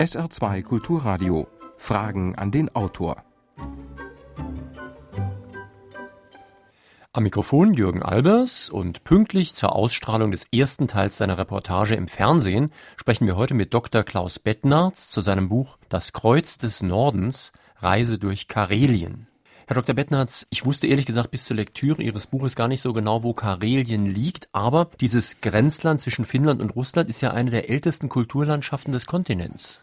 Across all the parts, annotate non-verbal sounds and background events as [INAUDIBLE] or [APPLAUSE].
SR2 Kulturradio. Fragen an den Autor. Am Mikrofon Jürgen Albers und pünktlich zur Ausstrahlung des ersten Teils seiner Reportage im Fernsehen sprechen wir heute mit Dr. Klaus Bettnarz zu seinem Buch Das Kreuz des Nordens Reise durch Karelien. Herr Dr. Bettnarz, ich wusste ehrlich gesagt bis zur Lektüre Ihres Buches gar nicht so genau, wo Karelien liegt, aber dieses Grenzland zwischen Finnland und Russland ist ja eine der ältesten Kulturlandschaften des Kontinents.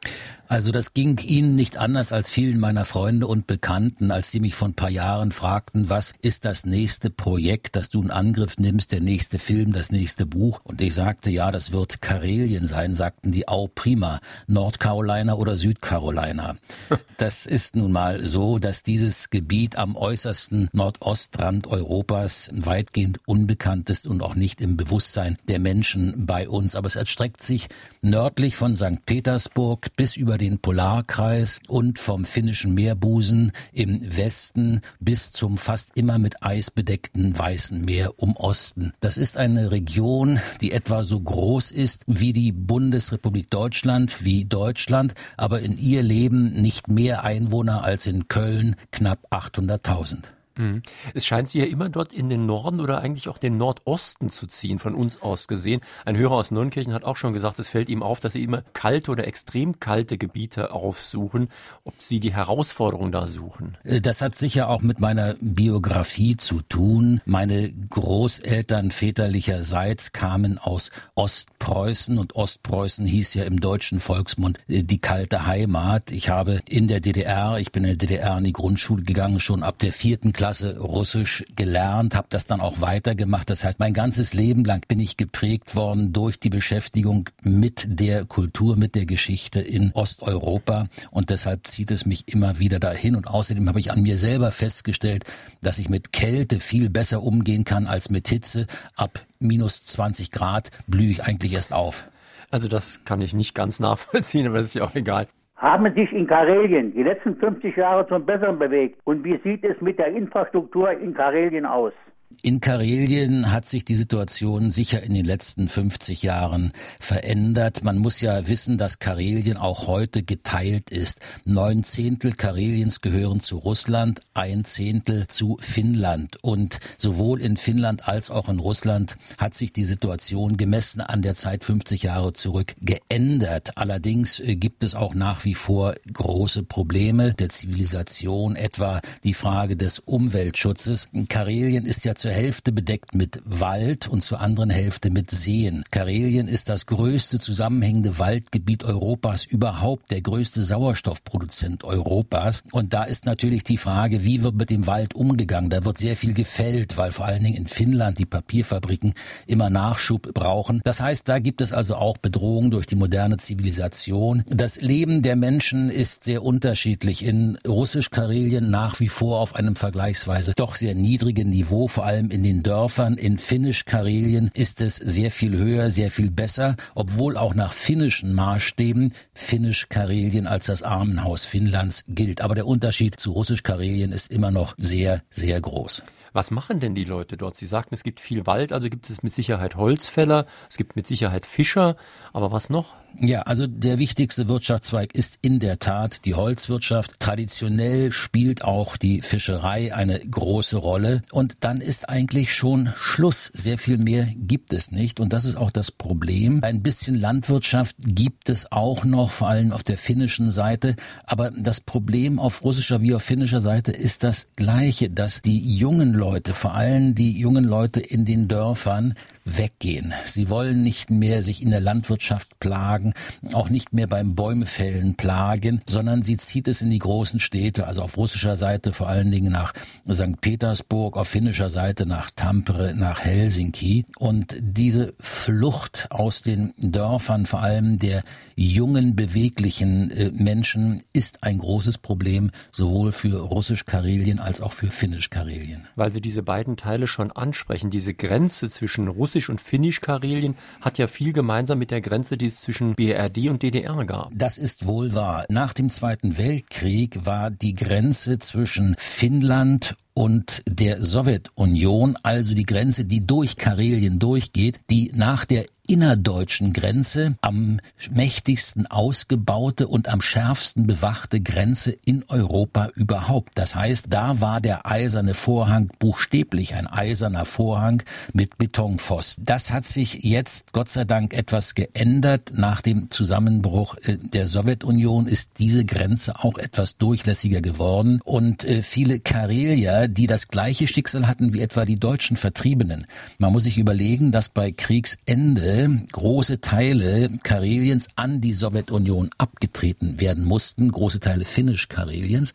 Also das ging Ihnen nicht anders als vielen meiner Freunde und Bekannten, als sie mich vor ein paar Jahren fragten, was ist das nächste Projekt, das du in Angriff nimmst, der nächste Film, das nächste Buch? Und ich sagte, ja, das wird Karelien sein, sagten die, au prima, Nordcarolina oder Südcarolina. [LAUGHS] Das ist nun mal so, dass dieses Gebiet am äußersten Nordostrand Europas weitgehend unbekannt ist und auch nicht im Bewusstsein der Menschen bei uns. Aber es erstreckt sich nördlich von St. Petersburg bis über den Polarkreis und vom finnischen Meerbusen im Westen bis zum fast immer mit Eis bedeckten Weißen Meer um Osten. Das ist eine Region, die etwa so groß ist wie die Bundesrepublik Deutschland, wie Deutschland, aber in ihr leben nicht mehr Einwohner als in Köln, knapp 800 100.000. Mhm. Es scheint sie ja immer dort in den Norden oder eigentlich auch den Nordosten zu ziehen, von uns aus gesehen. Ein Hörer aus Neunkirchen hat auch schon gesagt, es fällt ihm auf, dass sie immer kalte oder extrem kalte Gebiete aufsuchen, ob sie die Herausforderung da suchen. Äh, das hat sicher auch mit meiner Biografie zu tun. Meine Großeltern väterlicherseits kamen aus Ostpreußen und Ostpreußen hieß ja im deutschen Volksmund äh, die kalte Heimat. Ich habe in der DDR, ich bin in der DDR in die Grundschule gegangen, schon ab der vierten Klasse Klasse Russisch gelernt, habe das dann auch weitergemacht. Das heißt, mein ganzes Leben lang bin ich geprägt worden durch die Beschäftigung mit der Kultur, mit der Geschichte in Osteuropa und deshalb zieht es mich immer wieder dahin und außerdem habe ich an mir selber festgestellt, dass ich mit Kälte viel besser umgehen kann als mit Hitze. Ab minus 20 Grad blühe ich eigentlich erst auf. Also das kann ich nicht ganz nachvollziehen, aber das ist ja auch egal haben sich in Karelien die letzten 50 Jahre zum Besseren bewegt? Und wie sieht es mit der Infrastruktur in Karelien aus? In Karelien hat sich die Situation sicher in den letzten 50 Jahren verändert. Man muss ja wissen, dass Karelien auch heute geteilt ist. Neun Zehntel Kareliens gehören zu Russland, ein Zehntel zu Finnland. Und sowohl in Finnland als auch in Russland hat sich die Situation gemessen an der Zeit 50 Jahre zurück geändert. Allerdings äh, gibt es auch nach wie vor große Probleme der Zivilisation, etwa die Frage des Umweltschutzes. Karelien ist ja zur Hälfte bedeckt mit Wald und zur anderen Hälfte mit Seen. Karelien ist das größte zusammenhängende Waldgebiet Europas, überhaupt der größte Sauerstoffproduzent Europas. Und da ist natürlich die Frage, wie wird mit dem Wald umgegangen? Da wird sehr viel gefällt, weil vor allen Dingen in Finnland die Papierfabriken immer Nachschub brauchen. Das heißt, da gibt es also auch Bedrohungen durch die moderne Zivilisation. Das Leben der Menschen ist sehr unterschiedlich. In Russisch-Karelien nach wie vor auf einem vergleichsweise doch sehr niedrigen Niveau, vor allem in den Dörfern in Finnisch-Karelien ist es sehr viel höher, sehr viel besser, obwohl auch nach finnischen Maßstäben Finnisch-Karelien als das Armenhaus Finnlands gilt. Aber der Unterschied zu Russisch-Karelien ist immer noch sehr, sehr groß. Was machen denn die Leute dort? Sie sagten, es gibt viel Wald, also gibt es mit Sicherheit Holzfäller, es gibt mit Sicherheit Fischer, aber was noch? Ja, also der wichtigste Wirtschaftszweig ist in der Tat die Holzwirtschaft. Traditionell spielt auch die Fischerei eine große Rolle. Und dann ist eigentlich schon Schluss. Sehr viel mehr gibt es nicht. Und das ist auch das Problem. Ein bisschen Landwirtschaft gibt es auch noch, vor allem auf der finnischen Seite. Aber das Problem auf russischer wie auf finnischer Seite ist das gleiche, dass die jungen Leute, vor allem die jungen Leute in den Dörfern, weggehen. Sie wollen nicht mehr sich in der Landwirtschaft plagen, auch nicht mehr beim Bäumefällen plagen, sondern sie zieht es in die großen Städte, also auf russischer Seite vor allen Dingen nach St. Petersburg, auf finnischer Seite nach Tampere, nach Helsinki. Und diese Flucht aus den Dörfern, vor allem der jungen, beweglichen äh, Menschen, ist ein großes Problem, sowohl für Russisch-Karelien als auch für Finnisch-Karelien. Weil Sie diese beiden Teile schon ansprechen, diese Grenze zwischen Russisch und Finnisch-Karelien hat ja viel gemeinsam mit der Grenze, die es zwischen BRD und DDR gab. Das ist wohl wahr. Nach dem Zweiten Weltkrieg war die Grenze zwischen Finnland und der Sowjetunion, also die Grenze, die durch Karelien durchgeht, die nach der innerdeutschen Grenze am mächtigsten ausgebaute und am schärfsten bewachte Grenze in Europa überhaupt. Das heißt, da war der eiserne Vorhang buchstäblich ein eiserner Vorhang mit Betonpfosten. Das hat sich jetzt Gott sei Dank etwas geändert. Nach dem Zusammenbruch äh, der Sowjetunion ist diese Grenze auch etwas durchlässiger geworden und äh, viele Karelier, die das gleiche Schicksal hatten wie etwa die deutschen Vertriebenen. Man muss sich überlegen, dass bei Kriegsende große Teile Kareliens an die Sowjetunion abgetreten werden mussten, große Teile Finnisch-Kareliens.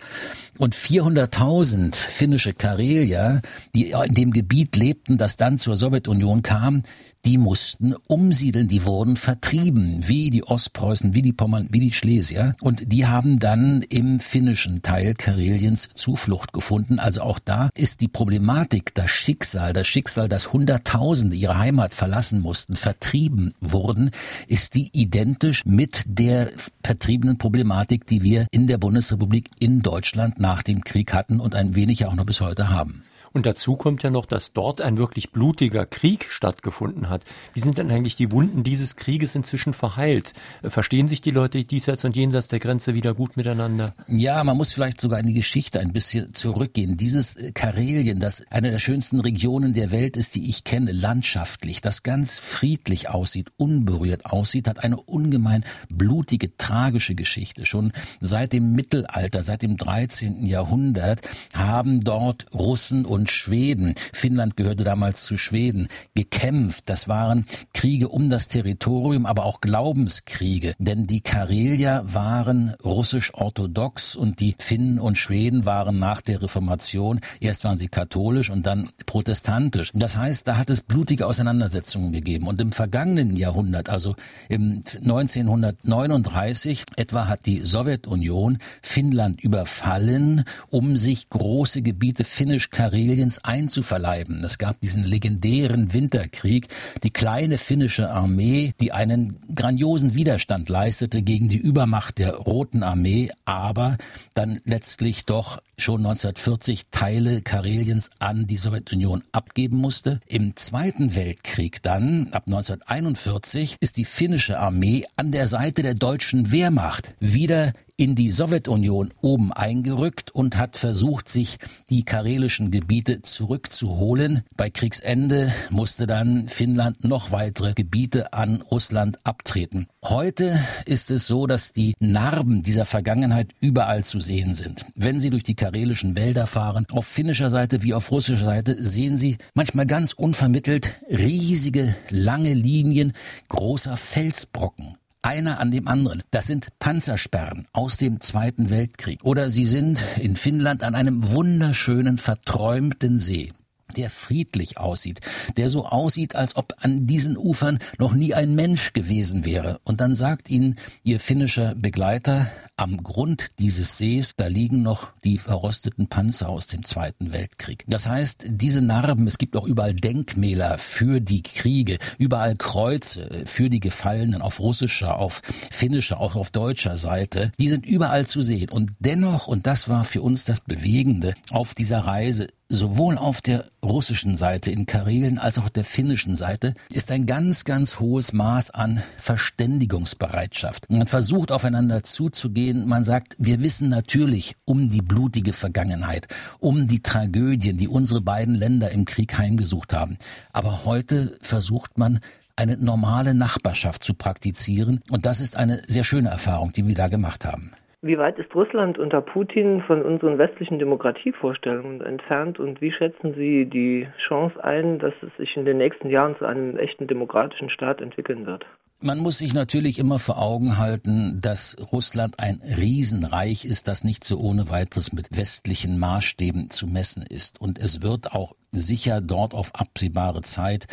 Und 400.000 finnische Karelier, die in dem Gebiet lebten, das dann zur Sowjetunion kam, die mussten umsiedeln, die wurden vertrieben, wie die Ostpreußen, wie die Pommern, wie die Schlesier. Und die haben dann im finnischen Teil Kareliens Zuflucht gefunden. Also auch da ist die Problematik, das Schicksal, das Schicksal, dass Hunderttausende ihre Heimat verlassen mussten, vertrieben wurden, ist die identisch mit der vertriebenen Problematik, die wir in der Bundesrepublik in Deutschland nach dem Krieg hatten und ein wenig auch noch bis heute haben. Und dazu kommt ja noch, dass dort ein wirklich blutiger Krieg stattgefunden hat. Wie sind denn eigentlich die Wunden dieses Krieges inzwischen verheilt? Verstehen sich die Leute diesseits und jenseits der Grenze wieder gut miteinander? Ja, man muss vielleicht sogar in die Geschichte ein bisschen zurückgehen. Dieses äh, Karelien, das eine der schönsten Regionen der Welt ist, die ich kenne, landschaftlich, das ganz friedlich aussieht, unberührt aussieht, hat eine ungemein blutige, tragische Geschichte. Schon seit dem Mittelalter, seit dem 13. Jahrhundert haben dort Russen und und Schweden, Finnland gehörte damals zu Schweden, gekämpft. Das waren Kriege um das Territorium, aber auch Glaubenskriege. Denn die Karelier waren russisch-orthodox und die Finnen und Schweden waren nach der Reformation, erst waren sie katholisch und dann protestantisch. Das heißt, da hat es blutige Auseinandersetzungen gegeben. Und im vergangenen Jahrhundert, also im 1939 etwa hat die Sowjetunion Finnland überfallen, um sich große Gebiete finnisch-karelisch Brasiliens einzuverleiben. Es gab diesen legendären Winterkrieg, die kleine finnische Armee, die einen grandiosen Widerstand leistete gegen die Übermacht der Roten Armee, aber dann letztlich doch schon 1940 Teile Kareliens an die Sowjetunion abgeben musste. Im Zweiten Weltkrieg dann, ab 1941, ist die finnische Armee an der Seite der deutschen Wehrmacht wieder in die Sowjetunion oben eingerückt und hat versucht, sich die karelischen Gebiete zurückzuholen. Bei Kriegsende musste dann Finnland noch weitere Gebiete an Russland abtreten. Heute ist es so, dass die Narben dieser Vergangenheit überall zu sehen sind. Wenn Sie durch die karelischen Wälder fahren, auf finnischer Seite wie auf russischer Seite, sehen Sie manchmal ganz unvermittelt riesige, lange Linien großer Felsbrocken einer an dem anderen. Das sind Panzersperren aus dem Zweiten Weltkrieg. Oder sie sind in Finnland an einem wunderschönen, verträumten See der friedlich aussieht, der so aussieht, als ob an diesen Ufern noch nie ein Mensch gewesen wäre. Und dann sagt ihnen ihr finnischer Begleiter, am Grund dieses Sees, da liegen noch die verrosteten Panzer aus dem Zweiten Weltkrieg. Das heißt, diese Narben, es gibt auch überall Denkmäler für die Kriege, überall Kreuze für die Gefallenen auf russischer, auf finnischer, auch auf deutscher Seite, die sind überall zu sehen. Und dennoch, und das war für uns das Bewegende auf dieser Reise, sowohl auf der russischen Seite in Karelen als auch der finnischen Seite ist ein ganz, ganz hohes Maß an Verständigungsbereitschaft. Man versucht aufeinander zuzugehen. Man sagt, wir wissen natürlich um die blutige Vergangenheit, um die Tragödien, die unsere beiden Länder im Krieg heimgesucht haben. Aber heute versucht man, eine normale Nachbarschaft zu praktizieren. Und das ist eine sehr schöne Erfahrung, die wir da gemacht haben. Wie weit ist Russland unter Putin von unseren westlichen Demokratievorstellungen entfernt und wie schätzen Sie die Chance ein, dass es sich in den nächsten Jahren zu einem echten demokratischen Staat entwickeln wird? Man muss sich natürlich immer vor Augen halten, dass Russland ein Riesenreich ist, das nicht so ohne weiteres mit westlichen Maßstäben zu messen ist. Und es wird auch sicher dort auf absehbare Zeit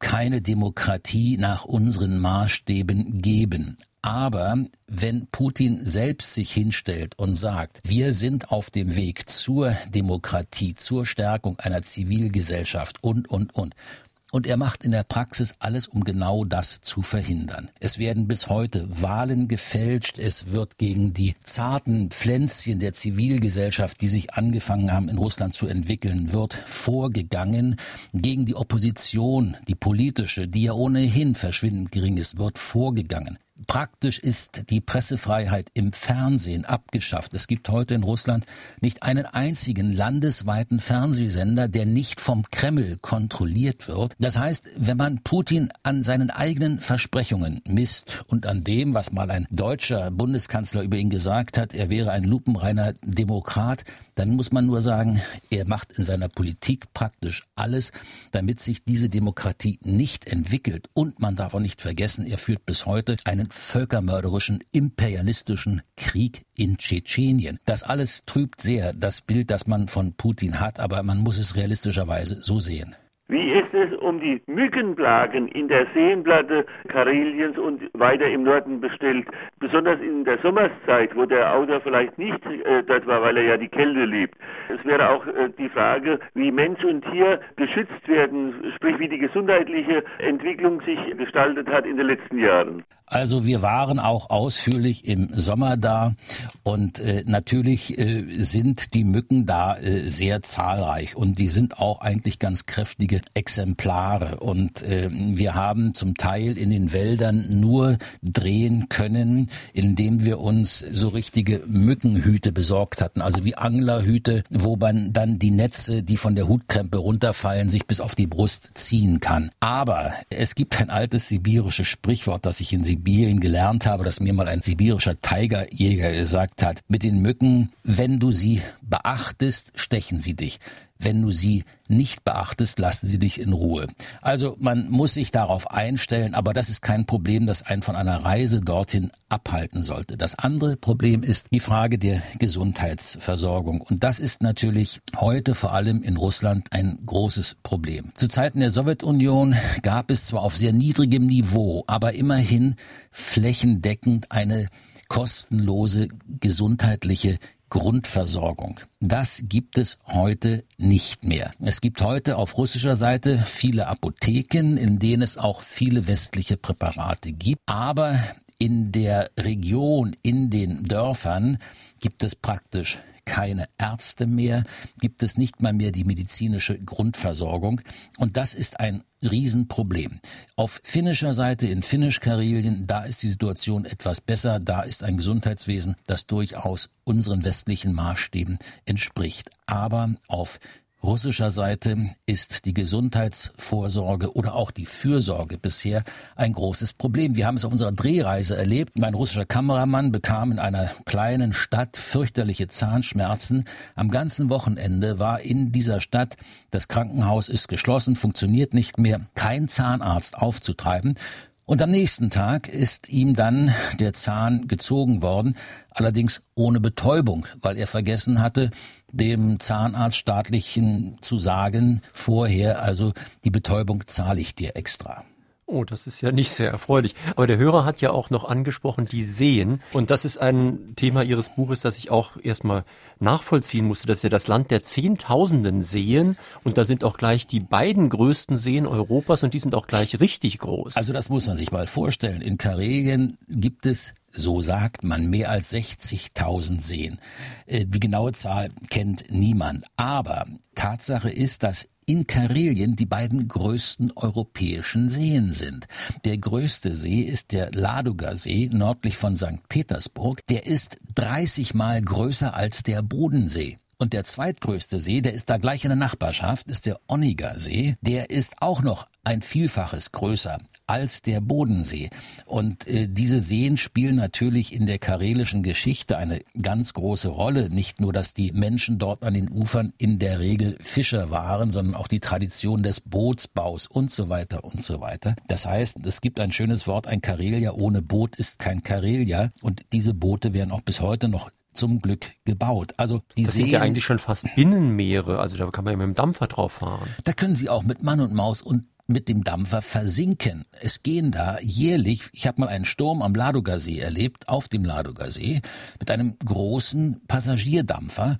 keine Demokratie nach unseren Maßstäben geben. Aber wenn Putin selbst sich hinstellt und sagt, wir sind auf dem Weg zur Demokratie, zur Stärkung einer Zivilgesellschaft und, und, und, Und er macht in der Praxis alles, um genau das zu verhindern. Es werden bis heute Wahlen gefälscht. Es wird gegen die zarten Pflänzchen der Zivilgesellschaft, die sich angefangen haben in Russland zu entwickeln, wird vorgegangen. Gegen die Opposition, die politische, die ja ohnehin verschwindend gering ist, wird vorgegangen. Praktisch ist die Pressefreiheit im Fernsehen abgeschafft. Es gibt heute in Russland nicht einen einzigen landesweiten Fernsehsender, der nicht vom Kreml kontrolliert wird. Das heißt, wenn man Putin an seinen eigenen Versprechungen misst und an dem, was mal ein deutscher Bundeskanzler über ihn gesagt hat, er wäre ein lupenreiner Demokrat, dann muss man nur sagen, er macht in seiner Politik praktisch alles, damit sich diese Demokratie nicht entwickelt. Und man darf auch nicht vergessen, er führt bis heute einen völkermörderischen, imperialistischen Krieg in Tschetschenien. Das alles trübt sehr das Bild, das man von Putin hat, aber man muss es realistischerweise so sehen. Wie ist es um die Mückenplagen in der Seenplatte Kareliens und weiter im Norden bestellt? Besonders in der Sommerszeit, wo der Autor vielleicht nicht äh, dort war, weil er ja die Kälte liebt. Es wäre auch äh, die Frage, wie Mensch und Tier geschützt werden, sprich wie die gesundheitliche Entwicklung sich gestaltet hat in den letzten Jahren. Also wir waren auch ausführlich im Sommer da und äh, natürlich äh, sind die Mücken da äh, sehr zahlreich und die sind auch eigentlich ganz kräftige Exemplare und äh, wir haben zum Teil in den Wäldern nur drehen können, indem wir uns so richtige Mückenhüte besorgt hatten, also wie Anglerhüte, wo man dann die Netze, die von der Hutkrempe runterfallen, sich bis auf die Brust ziehen kann. Aber es gibt ein altes sibirisches Sprichwort, das ich in Sibirien gelernt habe, das mir mal ein sibirischer Tigerjäger gesagt hat. Mit den Mücken, wenn du sie beachtest, stechen sie dich. Wenn du sie nicht beachtest, lassen sie dich in Ruhe. Also man muss sich darauf einstellen, aber das ist kein Problem, das einen von einer Reise dorthin abhalten sollte. Das andere Problem ist die Frage der Gesundheitsversorgung. Und das ist natürlich heute vor allem in Russland ein großes Problem. Zu Zeiten der Sowjetunion gab es zwar auf sehr niedrigem Niveau, aber immerhin flächendeckend eine kostenlose gesundheitliche Grundversorgung. Das gibt es heute nicht mehr. Es gibt heute auf russischer Seite viele Apotheken, in denen es auch viele westliche Präparate gibt, aber in der Region, in den Dörfern gibt es praktisch keine Ärzte mehr, gibt es nicht mal mehr die medizinische Grundversorgung. Und das ist ein Riesenproblem. Auf finnischer Seite in Finnisch-Karelien, da ist die Situation etwas besser. Da ist ein Gesundheitswesen, das durchaus unseren westlichen Maßstäben entspricht. Aber auf russischer Seite ist die Gesundheitsvorsorge oder auch die Fürsorge bisher ein großes Problem. Wir haben es auf unserer Drehreise erlebt. Mein russischer Kameramann bekam in einer kleinen Stadt fürchterliche Zahnschmerzen. Am ganzen Wochenende war in dieser Stadt, das Krankenhaus ist geschlossen, funktioniert nicht mehr, kein Zahnarzt aufzutreiben. Und am nächsten Tag ist ihm dann der Zahn gezogen worden, allerdings ohne Betäubung, weil er vergessen hatte, dem Zahnarzt staatlichen zu sagen, vorher, also die Betäubung zahle ich dir extra. Oh, das ist ja nicht sehr erfreulich. Aber der Hörer hat ja auch noch angesprochen, die Seen. Und das ist ein Thema Ihres Buches, das ich auch erstmal nachvollziehen musste. Das ist ja das Land der Zehntausenden Seen. Und da sind auch gleich die beiden größten Seen Europas und die sind auch gleich richtig groß. Also das muss man sich mal vorstellen. In Karelien gibt es so sagt man, mehr als 60.000 Seen. Äh, die genaue Zahl kennt niemand. Aber Tatsache ist, dass in Karelien die beiden größten europäischen Seen sind. Der größte See ist der Ladoga-See nördlich von St. Petersburg. Der ist 30 mal größer als der Bodensee. Und der zweitgrößte See, der ist da gleich in der Nachbarschaft, ist der Onniger See. Der ist auch noch ein Vielfaches größer als der Bodensee. Und äh, diese Seen spielen natürlich in der karelischen Geschichte eine ganz große Rolle. Nicht nur, dass die Menschen dort an den Ufern in der Regel Fischer waren, sondern auch die Tradition des Bootsbaus und so weiter und so weiter. Das heißt, es gibt ein schönes Wort, ein Karelia ohne Boot ist kein Karelia. Und diese Boote werden auch bis heute noch zum Glück gebaut. Also die das Seen, sind ja eigentlich schon fast Binnenmeere, also da kann man ja mit dem Dampfer drauf fahren. Da können Sie auch mit Mann und Maus und mit dem Dampfer versinken. Es gehen da jährlich, ich habe mal einen Sturm am Ladogasee erlebt, auf dem Ladogasee, mit einem großen Passagierdampfer.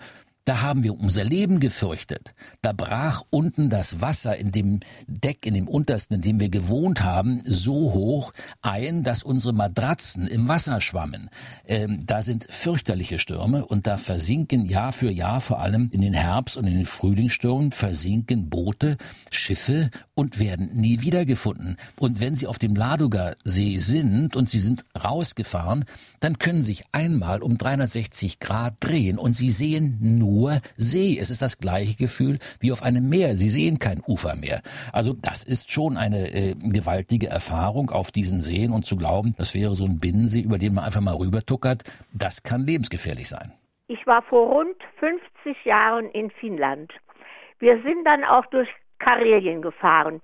Da haben wir unser Leben gefürchtet. Da brach unten das Wasser in dem Deck, in dem untersten, in dem wir gewohnt haben, so hoch ein, dass unsere Matratzen im Wasser schwammen. Ähm, da sind fürchterliche Stürme und da versinken Jahr für Jahr, vor allem in den Herbst- und in den Frühlingsstürmen, versinken Boote, Schiffe und werden nie wiedergefunden. Und wenn sie auf dem Ladoga See sind und sie sind rausgefahren, dann können sich einmal um 360 Grad drehen und sie sehen nur nur See. Es ist das gleiche Gefühl wie auf einem Meer. Sie sehen kein Ufer mehr. Also das ist schon eine äh, gewaltige Erfahrung auf diesen Seen und zu glauben, das wäre so ein Binnensee, über den man einfach mal rübertuckert, das kann lebensgefährlich sein. Ich war vor rund 50 Jahren in Finnland. Wir sind dann auch durch Karelien gefahren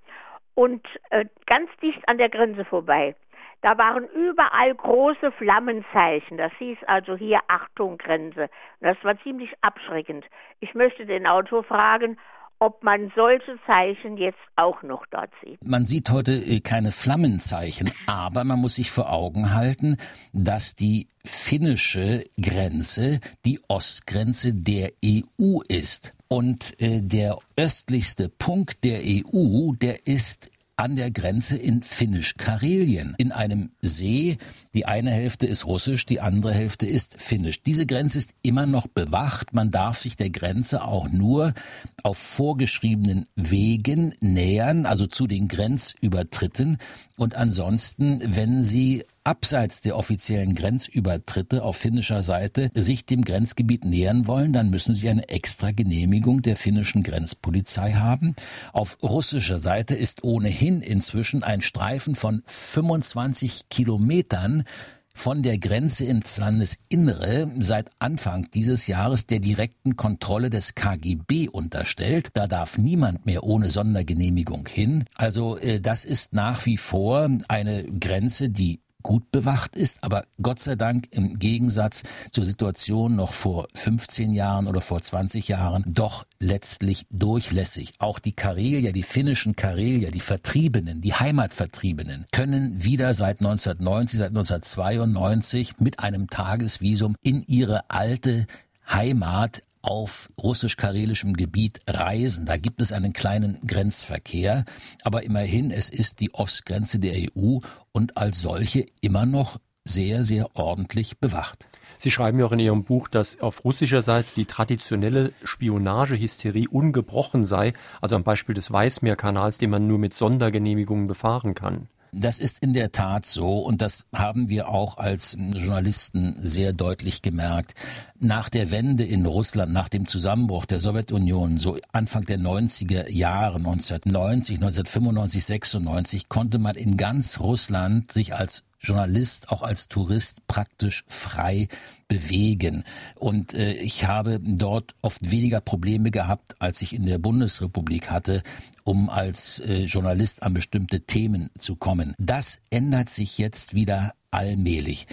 und äh, ganz dicht an der Grenze vorbei. Da waren überall große Flammenzeichen. Das hieß also hier Achtung Grenze. Das war ziemlich abschreckend. Ich möchte den Autor fragen, ob man solche Zeichen jetzt auch noch dort sieht. Man sieht heute äh, keine Flammenzeichen, aber man muss sich vor Augen halten, dass die finnische Grenze die Ostgrenze der EU ist. Und äh, der östlichste Punkt der EU, der ist an der Grenze in Finnisch-Karelien, in einem See. Die eine Hälfte ist russisch, die andere Hälfte ist finnisch. Diese Grenze ist immer noch bewacht. Man darf sich der Grenze auch nur auf vorgeschriebenen Wegen nähern, also zu den Grenzübertritten. Und ansonsten, wenn Sie abseits der offiziellen Grenzübertritte auf finnischer Seite sich dem Grenzgebiet nähern wollen, dann müssen sie eine extra Genehmigung der finnischen Grenzpolizei haben. Auf russischer Seite ist ohnehin inzwischen ein Streifen von 25 Kilometern von der Grenze ins Landesinnere seit Anfang dieses Jahres der direkten Kontrolle des KGB unterstellt. Da darf niemand mehr ohne Sondergenehmigung hin. Also äh, das ist nach wie vor eine Grenze, die gut bewacht ist, aber Gott sei Dank im Gegensatz zur Situation noch vor 15 Jahren oder vor 20 Jahren doch letztlich durchlässig. Auch die Karelier, die finnischen Karelier, die Vertriebenen, die Heimatvertriebenen können wieder seit 1990, seit 1992 mit einem Tagesvisum in ihre alte Heimat auf russisch-karelischem Gebiet reisen. Da gibt es einen kleinen Grenzverkehr, aber immerhin, es ist die Ostgrenze der EU und als solche immer noch sehr, sehr ordentlich bewacht. Sie schreiben ja auch in Ihrem Buch, dass auf russischer Seite die traditionelle Spionagehysterie ungebrochen sei, also am Beispiel des Weißmeerkanals, den man nur mit Sondergenehmigungen befahren kann. Das ist in der Tat so und das haben wir auch als Journalisten sehr deutlich gemerkt. Nach der Wende in Russland, nach dem Zusammenbruch der Sowjetunion, so Anfang der 90er Jahre, 1990, 1995, 96, konnte man in ganz Russland sich als Journalist auch als Tourist praktisch frei bewegen. Und äh, ich habe dort oft weniger Probleme gehabt, als ich in der Bundesrepublik hatte, um als äh, Journalist an bestimmte Themen zu kommen. Das ändert sich jetzt wieder allmählich.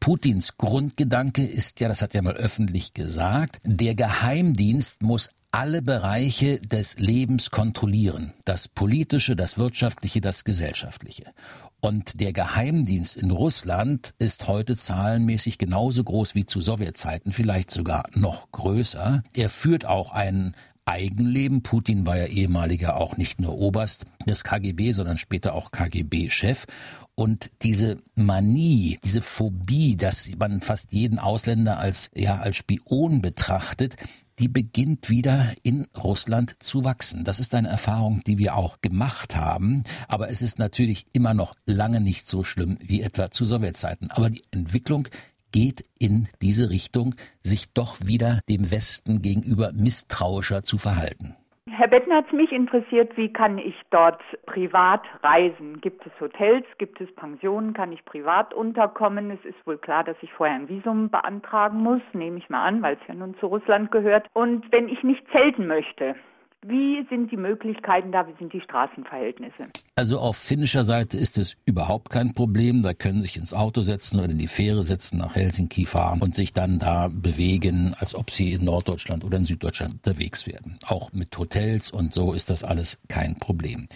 Putins Grundgedanke ist ja, das hat er mal öffentlich gesagt, der Geheimdienst muss alle Bereiche des Lebens kontrollieren. Das politische, das wirtschaftliche, das gesellschaftliche. Und der Geheimdienst in Russland ist heute zahlenmäßig genauso groß wie zu Sowjetzeiten, vielleicht sogar noch größer. Er führt auch ein Eigenleben. Putin war ja ehemaliger auch nicht nur Oberst des KGB, sondern später auch KGB-Chef. Und diese Manie, diese Phobie, dass man fast jeden Ausländer als, ja, als Spion betrachtet, die beginnt wieder in Russland zu wachsen. Das ist eine Erfahrung, die wir auch gemacht haben. Aber es ist natürlich immer noch lange nicht so schlimm wie etwa zu Sowjetzeiten. Aber die Entwicklung geht in diese Richtung, sich doch wieder dem Westen gegenüber misstrauischer zu verhalten. Herr Bettner hat mich interessiert, wie kann ich dort privat reisen? Gibt es Hotels, gibt es Pensionen, kann ich privat unterkommen? Es ist wohl klar, dass ich vorher ein Visum beantragen muss, nehme ich mal an, weil es ja nun zu Russland gehört. Und wenn ich nicht zelten möchte, wie sind die Möglichkeiten da? Wie sind die Straßenverhältnisse? Also auf finnischer Seite ist es überhaupt kein Problem. Da können Sie sich ins Auto setzen oder in die Fähre setzen, nach Helsinki fahren und sich dann da bewegen, als ob Sie in Norddeutschland oder in Süddeutschland unterwegs wären. Auch mit Hotels und so ist das alles kein Problem.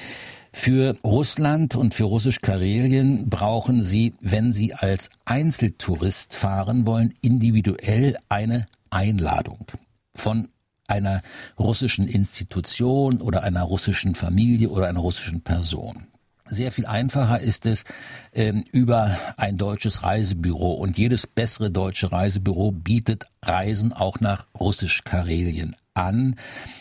Für Russland und für Russisch-Karelien brauchen Sie, wenn Sie als Einzeltourist fahren wollen, individuell eine Einladung von einer russischen Institution oder einer russischen Familie oder einer russischen Person. Sehr viel einfacher ist es ähm, über ein deutsches Reisebüro. Und jedes bessere deutsche Reisebüro bietet Reisen auch nach Russisch-Karelien an,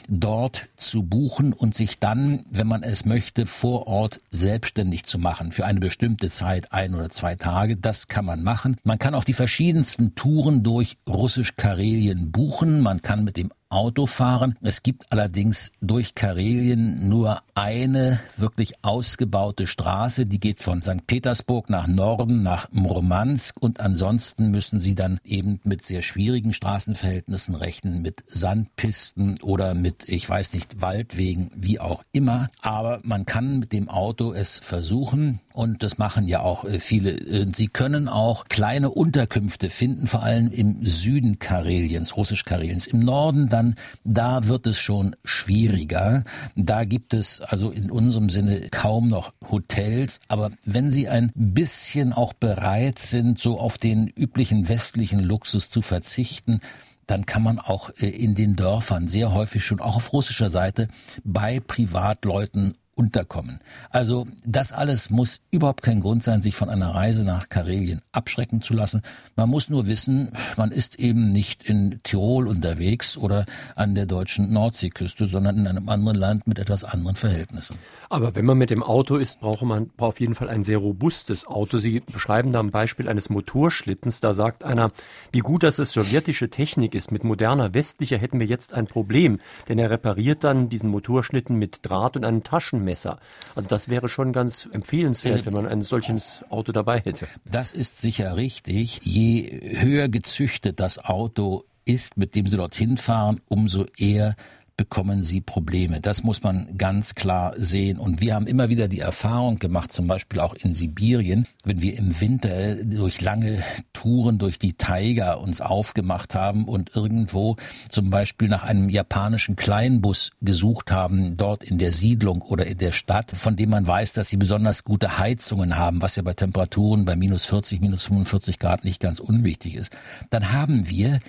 dort zu buchen und sich dann, wenn man es möchte, vor Ort selbstständig zu machen für eine bestimmte Zeit, ein oder zwei Tage. Das kann man machen. Man kann auch die verschiedensten Touren durch Russisch-Karelien buchen. Man kann mit dem Auto fahren. Es gibt allerdings durch Karelien nur eine wirklich ausgebaute Straße, die geht von St. Petersburg nach Norden, nach Murmansk und ansonsten müssen sie dann eben mit sehr schwierigen Straßenverhältnissen rechnen, mit Sandpisten oder mit, ich weiß nicht, Waldwegen, wie auch immer. Aber man kann mit dem Auto es versuchen und das machen ja auch äh, viele. Äh, sie können auch kleine Unterkünfte finden, vor allem im Süden Kareliens, Russisch-Kareliens. Im Norden dann, da wird es schon schwieriger. Da gibt es also in unserem Sinne kaum noch Hotels. Aber wenn Sie ein bisschen auch bereit sind, so auf den üblichen westlichen Luxus zu verzichten, dann kann man auch äh, in den Dörfern sehr häufig schon auch auf russischer Seite bei Privatleuten unterkommen. Also das alles muss überhaupt kein Grund sein, sich von einer Reise nach Karelien abschrecken zu lassen. Man muss nur wissen, man ist eben nicht in Tirol unterwegs oder an der deutschen Nordseeküste, sondern in einem anderen Land mit etwas anderen Verhältnissen. Aber wenn man mit dem Auto ist, braucht man auf jeden Fall ein sehr robustes Auto. Sie beschreiben da ein Beispiel eines Motorschlittens. Da sagt einer, wie gut, dass es sowjetische Technik ist. Mit moderner westlicher hätten wir jetzt ein Problem, denn er repariert dann diesen Motorschlitten mit Draht und einem Taschenmesser. Messer. Also das wäre schon ganz empfehlenswert, äh, wenn man ein solches Auto dabei hätte. Das ist sicher richtig. Je höher gezüchtet das Auto ist, mit dem Sie dorthin fahren, umso eher bekommen sie Probleme. Das muss man ganz klar sehen. Und wir haben immer wieder die Erfahrung gemacht, zum Beispiel auch in Sibirien, wenn wir im Winter durch lange Touren durch die Taiga uns aufgemacht haben und irgendwo zum Beispiel nach einem japanischen Kleinbus gesucht haben, dort in der Siedlung oder in der Stadt, von dem man weiß, dass sie besonders gute Heizungen haben, was ja bei Temperaturen bei minus 40, minus 45 Grad nicht ganz unwichtig ist, dann haben wir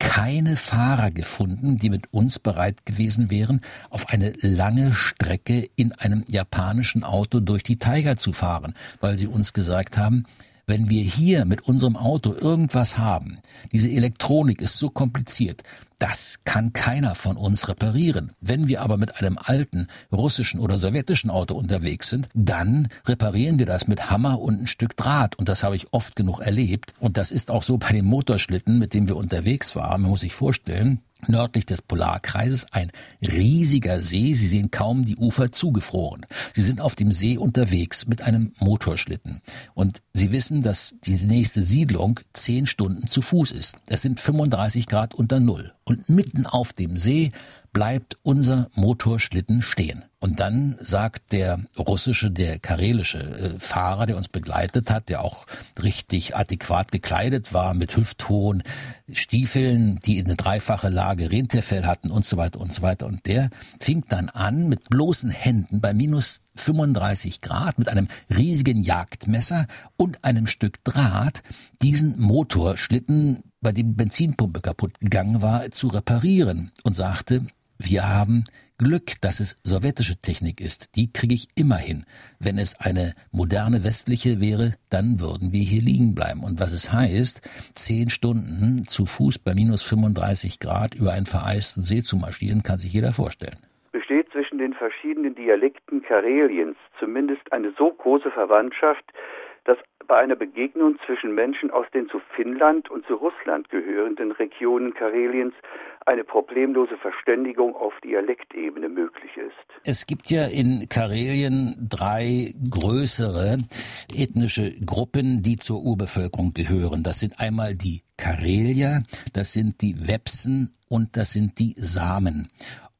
keine Fahrer gefunden, die mit uns bereit gewesen wären, auf eine lange Strecke in einem japanischen Auto durch die Tiger zu fahren, weil sie uns gesagt haben, wenn wir hier mit unserem Auto irgendwas haben, diese Elektronik ist so kompliziert, das kann keiner von uns reparieren. Wenn wir aber mit einem alten russischen oder sowjetischen Auto unterwegs sind, dann reparieren wir das mit Hammer und ein Stück Draht. Und das habe ich oft genug erlebt. Und das ist auch so bei dem Motorschlitten, mit dem wir unterwegs waren. Man muss sich vorstellen, nördlich des Polarkreises ein riesiger See. Sie sehen kaum die Ufer zugefroren. Sie sind auf dem See unterwegs mit einem Motorschlitten. Und Sie wissen, dass die nächste Siedlung zehn Stunden zu Fuß ist. Es sind 35 Grad unter Null. Und mitten auf dem See bleibt unser Motorschlitten stehen. Und dann sagt der russische, der karelische äh, Fahrer, der uns begleitet hat, der auch richtig adäquat gekleidet war, mit hüfthohen Stiefeln, die eine dreifache Lage Rentierfell hatten und so weiter und so weiter. Und der fing dann an, mit bloßen Händen bei minus 35 Grad, mit einem riesigen Jagdmesser und einem Stück Draht, diesen Motorschlitten, bei dem Benzinpumpe kaputt gegangen war, zu reparieren und sagte, wir haben Glück, dass es sowjetische Technik ist. Die kriege ich immer hin. Wenn es eine moderne westliche wäre, dann würden wir hier liegen bleiben. Und was es heißt, zehn Stunden zu Fuß bei minus 35 Grad über einen vereisten See zu marschieren, kann sich jeder vorstellen. Besteht zwischen den verschiedenen Dialekten Kareliens zumindest eine so große Verwandtschaft, dass bei einer Begegnung zwischen Menschen aus den zu Finnland und zu Russland gehörenden Regionen Kareliens eine problemlose Verständigung auf Dialektebene möglich ist. Es gibt ja in Karelien drei größere ethnische Gruppen, die zur Urbevölkerung gehören. Das sind einmal die Karelier, das sind die Wepsen und das sind die Samen.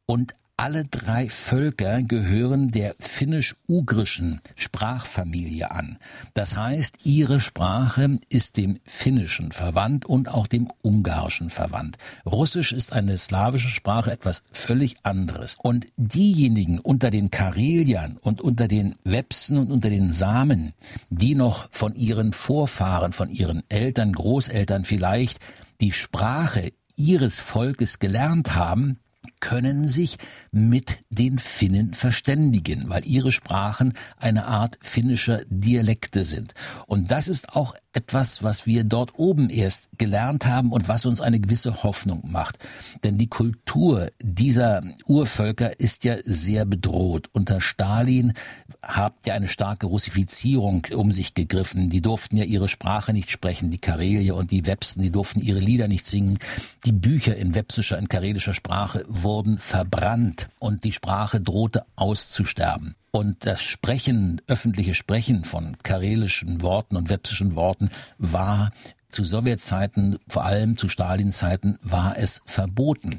Und alle drei Völker gehören der finnisch-ugrischen Sprachfamilie an. Das heißt, ihre Sprache ist dem Finnischen verwandt und auch dem Ungarischen verwandt. Russisch ist eine slawische Sprache etwas völlig anderes. Und diejenigen unter den Kareliern und unter den Wepsen und unter den Samen, die noch von ihren Vorfahren, von ihren Eltern, Großeltern vielleicht die Sprache ihres Volkes gelernt haben, können sich mit den Finnen verständigen, weil ihre Sprachen eine Art finnischer Dialekte sind. Und das ist auch etwas, was wir dort oben erst gelernt haben und was uns eine gewisse Hoffnung macht. Denn die Kultur dieser Urvölker ist ja sehr bedroht. Unter Stalin habt ihr eine starke Russifizierung um sich gegriffen. Die durften ja ihre Sprache nicht sprechen, die Karelier und die Websten, die durften ihre Lieder nicht singen. Die Bücher in wepsischer, in karelischer Sprache wurden verbrannt und die Sprache drohte auszusterben. Und das Sprechen, öffentliche Sprechen von karelischen Worten und wepsischen Worten war zu Sowjetzeiten, vor allem zu Stalinzeiten, war es verboten.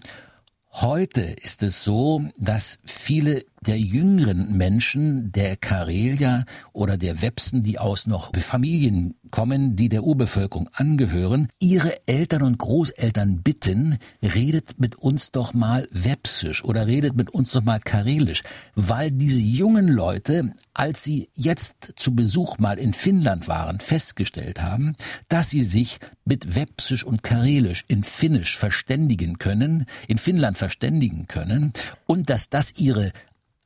Heute ist es so, dass viele der jüngeren Menschen, der Karelier oder der Websen, die aus noch Familien kommen, die der Urbevölkerung angehören, ihre Eltern und Großeltern bitten, redet mit uns doch mal Websisch oder redet mit uns doch mal Karelisch, weil diese jungen Leute, als sie jetzt zu Besuch mal in Finnland waren, festgestellt haben, dass sie sich mit Websisch und Karelisch in Finnisch verständigen können, in Finnland verständigen können und dass das ihre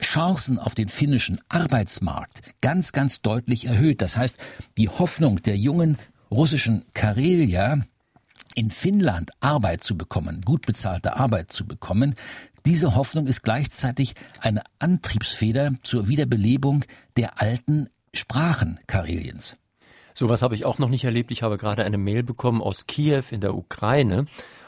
Chancen auf den finnischen Arbeitsmarkt ganz, ganz deutlich erhöht. Das heißt, die Hoffnung der jungen russischen Karelier, in Finnland Arbeit zu bekommen, gut bezahlte Arbeit zu bekommen, diese Hoffnung ist gleichzeitig eine Antriebsfeder zur Wiederbelebung der alten Sprachen Kareliens. Sowas habe ich auch noch nicht erlebt. Ich habe gerade eine Mail bekommen aus Kiew in der Ukraine.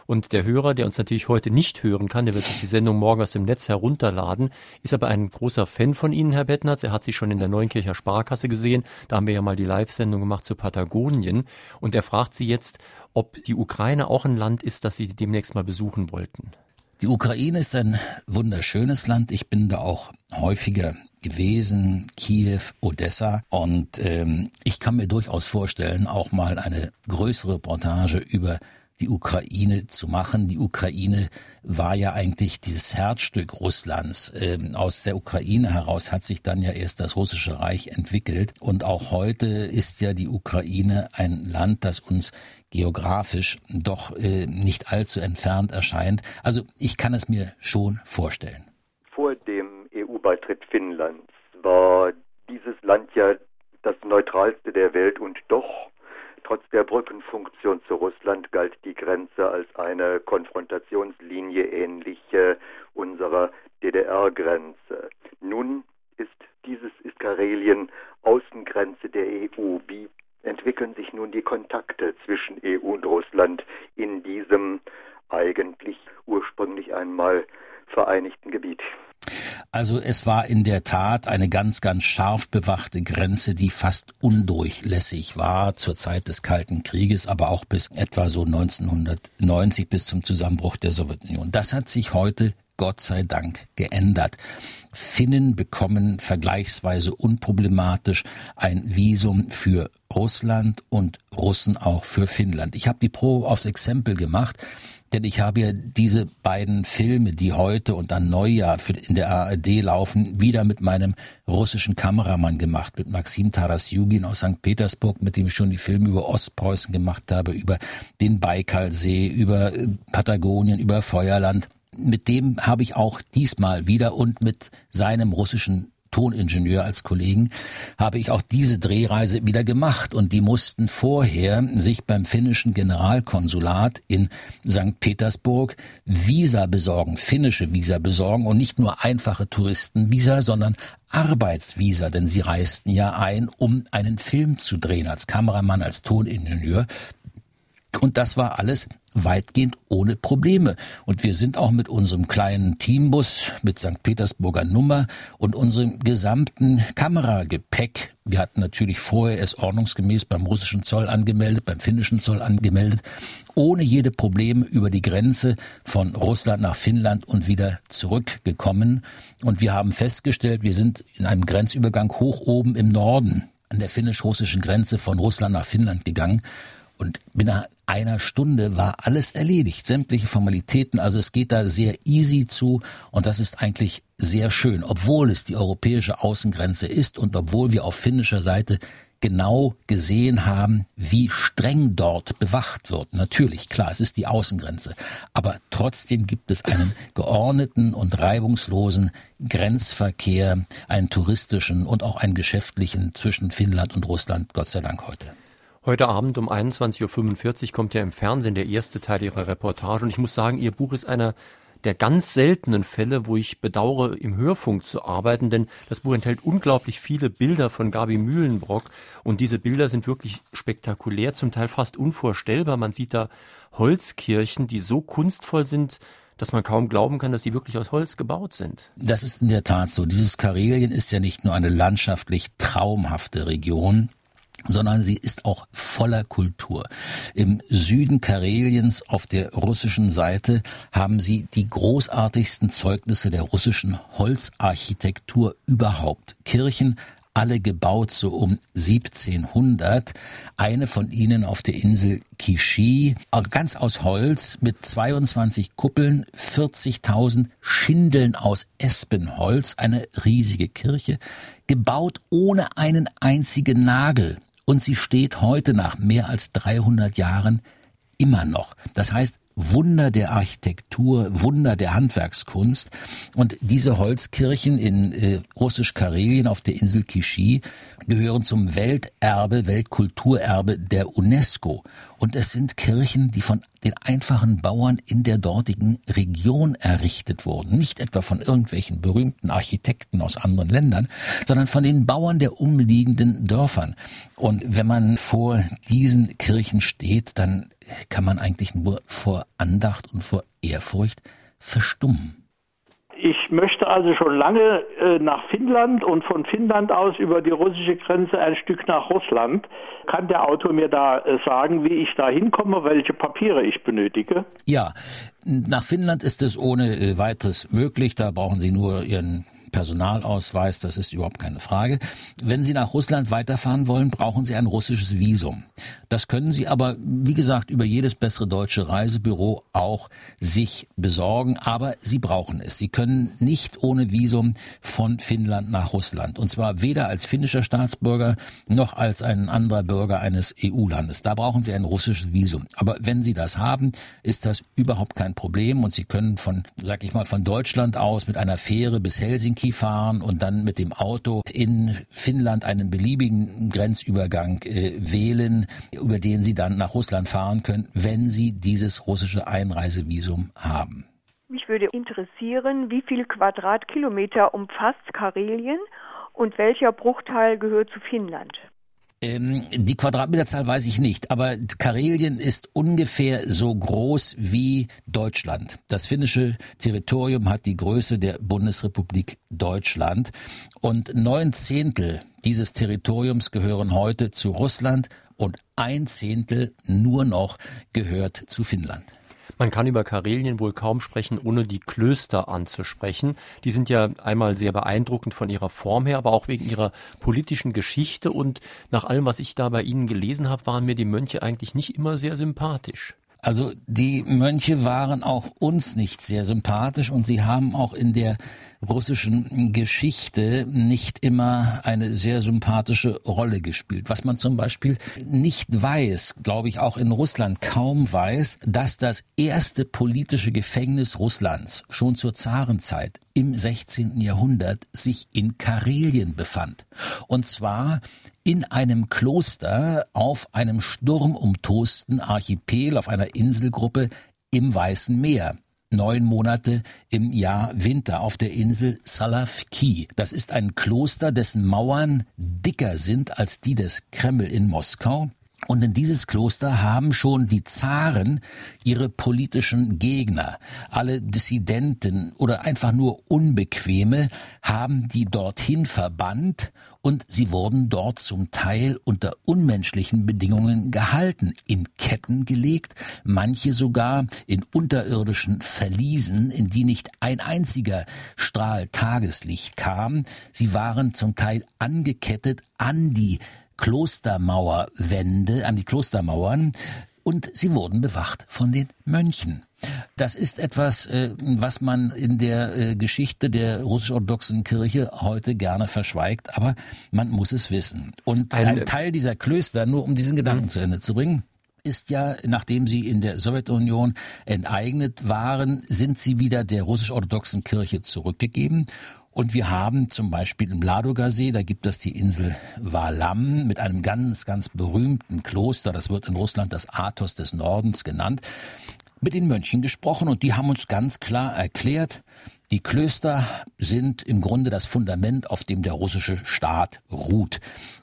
Und der Hörer, der uns natürlich heute nicht hören kann, der wird sich die Sendung morgen aus dem Netz herunterladen, ist aber ein großer Fan von Ihnen, Herr Bettnatz. Er hat sich schon in der Neunkircher Sparkasse gesehen. Da haben wir ja mal die Live-Sendung gemacht zu Patagonien. Und er fragt Sie jetzt, ob die Ukraine auch ein Land ist, das Sie demnächst mal besuchen wollten. Die Ukraine ist ein wunderschönes Land. Ich bin da auch häufiger gewesen, Kiew, Odessa. Und ähm, ich kann mir durchaus vorstellen, auch mal eine größere Reportage über die Ukraine zu machen. Die Ukraine war ja eigentlich dieses Herzstück Russlands. Ähm, aus der Ukraine heraus hat sich dann ja erst das russische Reich entwickelt. Und auch heute ist ja die Ukraine ein Land, das uns geografisch doch äh, nicht allzu entfernt erscheint. Also ich kann es mir schon vorstellen. Vor dem EU-Beitritt Finnlands war dieses Land ja das neutralste der Welt und doch Trotz der Brückenfunktion zu Russland galt die Grenze als eine Konfrontationslinie ähnlich unserer DDR-Grenze. Nun ist dieses ist Karelien Außengrenze der EU. Wie entwickeln sich nun die Kontakte zwischen EU und Russland in diesem eigentlich ursprünglich einmal vereinigten Gebiet? Also es war in der Tat eine ganz, ganz scharf bewachte Grenze, die fast undurchlässig war zur Zeit des Kalten Krieges, aber auch bis etwa so 1990 bis zum Zusammenbruch der Sowjetunion. Das hat sich heute Gott sei Dank geändert. Finnen bekommen vergleichsweise unproblematisch ein Visum für Russland und Russen auch für Finnland. Ich habe die Probe aufs Exempel gemacht. Denn ich habe ja diese beiden Filme, die heute und dann Neujahr in der ARD laufen, wieder mit meinem russischen Kameramann gemacht, mit Maxim Tarasjugin aus St. Petersburg, mit dem ich schon die Filme über Ostpreußen gemacht habe, über den Baikalsee, über äh, Patagonien, über Feuerland. Mit dem habe ich auch diesmal wieder und mit seinem russischen Toningenieur als Kollegen, habe ich auch diese Drehreise wieder gemacht und die mussten vorher sich beim finnischen Generalkonsulat in St. Petersburg Visa besorgen, finnische Visa besorgen und nicht nur einfache Touristenvisa, sondern Arbeitsvisa, denn sie reisten ja ein, um einen Film zu drehen, als Kameramann, als Toningenieur. Und das war alles weitgehend ohne Probleme. Und wir sind auch mit unserem kleinen Teambus mit St. Petersburger Nummer und unserem gesamten Kameragepäck, wir hatten natürlich vorher es ordnungsgemäß beim russischen Zoll angemeldet, beim finnischen Zoll angemeldet, ohne jede Probleme über die Grenze von Russland nach Finnland und wieder zurückgekommen. Und wir haben festgestellt, wir sind in einem Grenzübergang hoch oben im Norden an der finnisch-russischen Grenze von Russland nach Finnland gegangen. Und binnen einer Stunde war alles erledigt, sämtliche Formalitäten. Also es geht da sehr easy zu und das ist eigentlich sehr schön, obwohl es die europäische Außengrenze ist und obwohl wir auf finnischer Seite genau gesehen haben, wie streng dort bewacht wird. Natürlich, klar, es ist die Außengrenze. Aber trotzdem gibt es einen geordneten und reibungslosen Grenzverkehr, einen touristischen und auch einen geschäftlichen zwischen Finnland und Russland, Gott sei Dank heute. Heute Abend um 21.45 Uhr kommt ja im Fernsehen der erste Teil Ihrer Reportage und ich muss sagen, Ihr Buch ist einer der ganz seltenen Fälle, wo ich bedauere, im Hörfunk zu arbeiten, denn das Buch enthält unglaublich viele Bilder von Gabi Mühlenbrock und diese Bilder sind wirklich spektakulär, zum Teil fast unvorstellbar. Man sieht da Holzkirchen, die so kunstvoll sind, dass man kaum glauben kann, dass sie wirklich aus Holz gebaut sind. Das ist in der Tat so. Dieses Karelien ist ja nicht nur eine landschaftlich traumhafte Region, sondern sie ist auch voller Kultur. Im Süden Kareliens auf der russischen Seite haben sie die großartigsten Zeugnisse der russischen Holzarchitektur überhaupt. Kirchen, alle gebaut so um 1700. Eine von ihnen auf der Insel Kishi, ganz aus Holz mit 22 Kuppeln, 40.000 Schindeln aus Espenholz, eine riesige Kirche, gebaut ohne einen einzigen Nagel und sie steht heute nach mehr als 300 Jahren immer noch. Das heißt, Wunder der Architektur, Wunder der Handwerkskunst. Und diese Holzkirchen in äh, Russisch-Karelien auf der Insel Kishi gehören zum Welterbe, Weltkulturerbe der UNESCO. Und es sind Kirchen, die von den einfachen Bauern in der dortigen Region errichtet wurden. Nicht etwa von irgendwelchen berühmten Architekten aus anderen Ländern, sondern von den Bauern der umliegenden Dörfern. Und wenn man vor diesen Kirchen steht, dann kann man eigentlich nur vor Andacht und vor Ehrfurcht verstummen. Ich möchte also schon lange äh, nach Finnland und von Finnland aus über die russische Grenze ein Stück nach Russland. Kann der Autor mir da äh, sagen, wie ich da hinkomme, welche Papiere ich benötige? Ja, nach Finnland ist es ohne äh, weiteres möglich. Da brauchen Sie nur Ihren Personalausweis, das ist überhaupt keine Frage. Wenn Sie nach Russland weiterfahren wollen, brauchen Sie ein russisches Visum. Das können Sie aber, wie gesagt, über jedes bessere deutsche Reisebüro auch sich besorgen, aber Sie brauchen es. Sie können nicht ohne Visum von Finnland nach Russland. Und zwar weder als finnischer Staatsbürger noch als ein anderer Bürger eines EU-Landes. Da brauchen Sie ein russisches Visum. Aber wenn Sie das haben, ist das überhaupt kein Problem und Sie können von, sag ich mal, von Deutschland aus mit einer Fähre bis Helsinki fahren und dann mit dem Auto in Finnland einen beliebigen Grenzübergang äh, wählen über den Sie dann nach Russland fahren können, wenn Sie dieses russische Einreisevisum haben. Mich würde interessieren, wie viel Quadratkilometer umfasst Karelien und welcher Bruchteil gehört zu Finnland? Ähm, die Quadratmeterzahl weiß ich nicht, aber Karelien ist ungefähr so groß wie Deutschland. Das finnische Territorium hat die Größe der Bundesrepublik Deutschland und neun Zehntel dieses Territoriums gehören heute zu Russland und ein Zehntel nur noch gehört zu Finnland. Man kann über Karelien wohl kaum sprechen, ohne die Klöster anzusprechen. Die sind ja einmal sehr beeindruckend von ihrer Form her, aber auch wegen ihrer politischen Geschichte. Und nach allem, was ich da bei Ihnen gelesen habe, waren mir die Mönche eigentlich nicht immer sehr sympathisch. Also die Mönche waren auch uns nicht sehr sympathisch und sie haben auch in der russischen Geschichte nicht immer eine sehr sympathische Rolle gespielt. Was man zum Beispiel nicht weiß, glaube ich auch in Russland kaum weiß, dass das erste politische Gefängnis Russlands schon zur Zarenzeit im 16. Jahrhundert sich in Karelien befand. Und zwar in einem Kloster auf einem sturmumtosten Archipel auf einer Inselgruppe im Weißen Meer neun Monate im Jahr Winter auf der Insel Salavki. Das ist ein Kloster, dessen Mauern dicker sind als die des Kreml in Moskau. Und in dieses Kloster haben schon die Zaren ihre politischen Gegner, alle Dissidenten oder einfach nur Unbequeme, haben die dorthin verbannt und sie wurden dort zum Teil unter unmenschlichen Bedingungen gehalten, in Ketten gelegt, manche sogar in unterirdischen Verliesen, in die nicht ein einziger Strahl Tageslicht kam. Sie waren zum Teil angekettet an die Klostermauerwände, an die Klostermauern und sie wurden bewacht von den Mönchen. Das ist etwas, äh, was man in der äh, Geschichte der russisch-orthodoxen Kirche heute gerne verschweigt, aber man muss es wissen. Und ein, Teil dieser Klöster, nur um diesen Gedanken mhm. zu Ende zu bringen, ist ja, nachdem sie in der Sowjetunion enteignet waren, sind sie wieder der russisch-orthodoxen Kirche zurückgegeben. Und wir haben zum Beispiel im Ladoga-See, da gibt es die Insel Valam mit einem ganz, ganz berühmten Kloster. Das wird in Russland das Athos des Nordens genannt mit den Mönchen gesprochen und die haben uns ganz klar erklärt, die Klöster sind im Grunde das Fundament, auf dem der russische Staat ruht.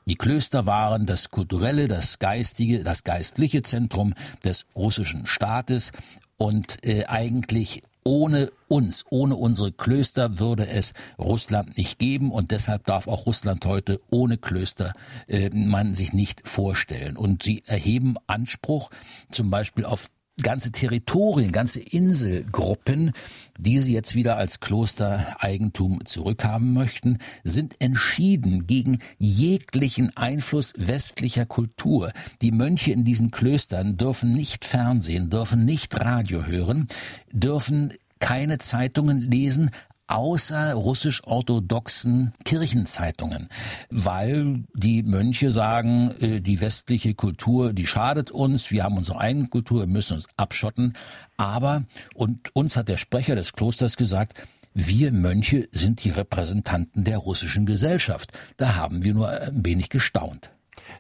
Die Klöster waren das kulturelle, das geistige, das geistliche Zentrum des russischen Staates und äh, eigentlich ohne uns, ohne unsere Klöster würde es Russland nicht geben und deshalb darf auch Russland heute ohne Klöster äh, man sich nicht vorstellen. Und sie erheben Anspruch zum Beispiel auf ganze Territorien, ganze Inselgruppen, die sie jetzt wieder als Klostereigentum zurückhaben möchten, sind entschieden gegen jeglichen Einfluss westlicher Kultur. Die Mönche in diesen Klöstern dürfen nicht Fernsehen, dürfen nicht Radio hören, dürfen keine Zeitungen lesen, außer russisch-orthodoxen Kirchenzeitungen, weil die Mönche sagen, äh, die westliche Kultur, die schadet uns, wir haben unsere eigene Kultur, wir müssen uns abschotten. Aber, und uns hat der Sprecher des Klosters gesagt, wir Mönche sind die Repräsentanten der russischen Gesellschaft. Da haben wir nur ein wenig gestaunt.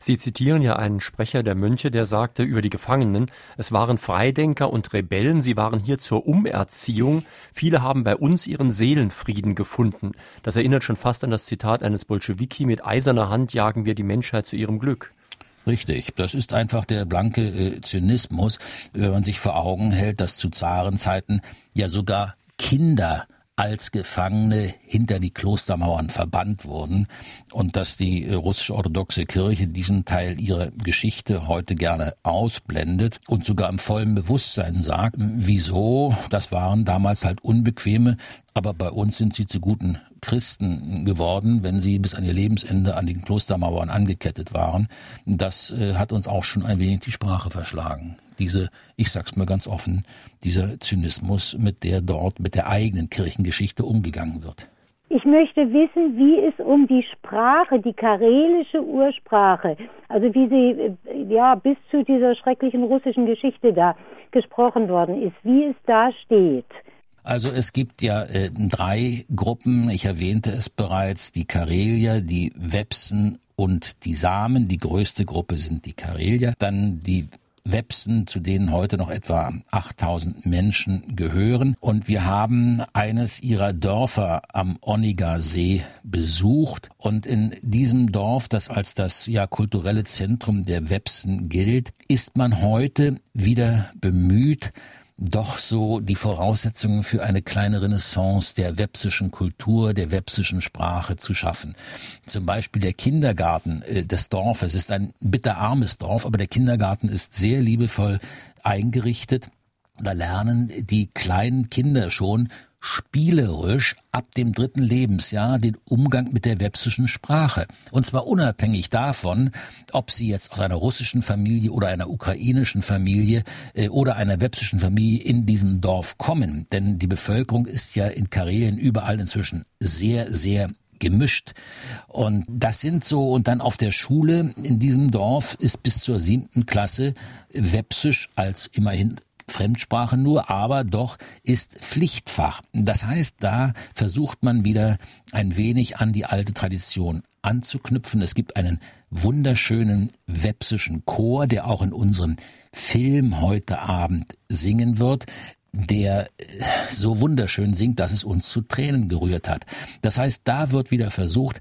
Sie zitieren ja einen Sprecher der Mönche, der sagte über die Gefangenen, es waren Freidenker und Rebellen, sie waren hier zur Umerziehung, viele haben bei uns ihren Seelenfrieden gefunden. Das erinnert schon fast an das Zitat eines Bolschewiki, mit eiserner Hand jagen wir die Menschheit zu ihrem Glück. Richtig, das ist einfach der blanke äh, Zynismus, wenn man sich vor Augen hält, dass zu Zarenzeiten ja sogar Kinder als Gefangene hinter die Klostermauern verbannt wurden und dass die russisch-orthodoxe Kirche diesen Teil ihrer Geschichte heute gerne ausblendet und sogar im vollen Bewusstsein sagt, wieso, das waren damals halt unbequeme, aber bei uns sind sie zu guten Christen geworden, wenn sie bis an ihr Lebensende an den Klostermauern angekettet waren. Das äh, hat uns auch schon ein wenig die Sprache verschlagen diese, ich sag's mir ganz offen, dieser Zynismus, mit der dort mit der eigenen Kirchengeschichte umgegangen wird. Ich möchte wissen, wie es um die Sprache, die karelische Ursprache, also wie sie ja bis zu dieser schrecklichen russischen Geschichte da gesprochen worden ist, wie es da steht. Also es gibt ja äh, drei Gruppen, ich erwähnte es bereits, die Karelier, die Wepsen und die Samen. Die größte Gruppe sind die Karelier. Dann die Websen, zu denen heute noch etwa 8000 Menschen gehören. Und wir haben eines ihrer Dörfer am Onniger See besucht. Und in diesem Dorf, das als das ja kulturelle Zentrum der Websen gilt, ist man heute wieder bemüht, doch so die Voraussetzungen für eine kleine Renaissance der websischen Kultur, der websischen Sprache zu schaffen. Zum Beispiel der Kindergarten äh, des Dorfes ist ein bitterarmes Dorf, aber der Kindergarten ist sehr liebevoll eingerichtet. Da lernen die kleinen Kinder schon spielerisch ab dem dritten Lebensjahr den Umgang mit der websischen Sprache. Und zwar unabhängig davon, ob sie jetzt aus einer russischen Familie oder einer ukrainischen Familie äh, oder einer websischen Familie in diesem Dorf kommen. Denn die Bevölkerung ist ja in Karelien überall inzwischen sehr, sehr gemischt. Und das sind so, und dann auf der Schule in diesem Dorf ist bis zur siebten Klasse Websisch als immerhin Fremdsprache nur, aber doch ist Pflichtfach. Das heißt, da versucht man wieder ein wenig an die alte Tradition anzuknüpfen. Es gibt einen wunderschönen wepsischen Chor, der auch in unserem Film heute Abend singen wird der so wunderschön singt, dass es uns zu Tränen gerührt hat. Das heißt, da wird wieder versucht,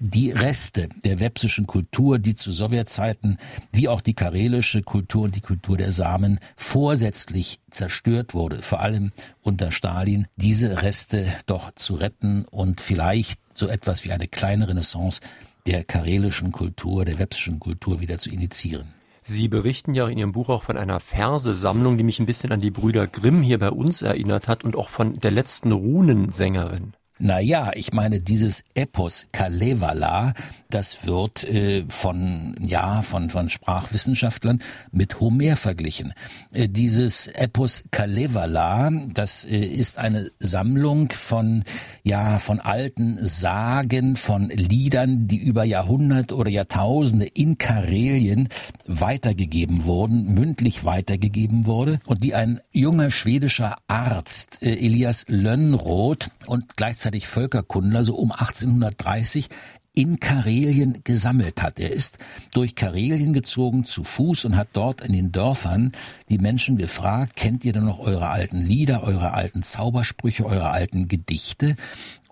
die Reste der wepsischen Kultur, die zu Sowjetzeiten wie auch die karelische Kultur und die Kultur der Samen vorsätzlich zerstört wurde, vor allem unter Stalin, diese Reste doch zu retten und vielleicht so etwas wie eine kleine Renaissance der karelischen Kultur, der wepsischen Kultur wieder zu initiieren. Sie berichten ja in Ihrem Buch auch von einer Versesammlung, die mich ein bisschen an die Brüder Grimm hier bei uns erinnert hat und auch von der letzten Runensängerin. Naja, ich meine, dieses Epos Kalevala, das wird äh, von, ja, von, von Sprachwissenschaftlern mit Homer verglichen. Äh, dieses Epos Kalevala, das äh, ist eine Sammlung von, ja, von alten Sagen, von Liedern, die über Jahrhunderte oder Jahrtausende in Karelien weitergegeben wurden, mündlich weitergegeben wurde und die ein junger schwedischer Arzt, äh, Elias Lönnroth und gleichzeitig gleichzeitig Völkerkundler so um 1830 in Karelien gesammelt hat. Er ist durch Karelien gezogen zu Fuß und hat dort in den Dörfern die Menschen gefragt, kennt ihr denn noch eure alten Lieder, eure alten Zaubersprüche, eure alten Gedichte?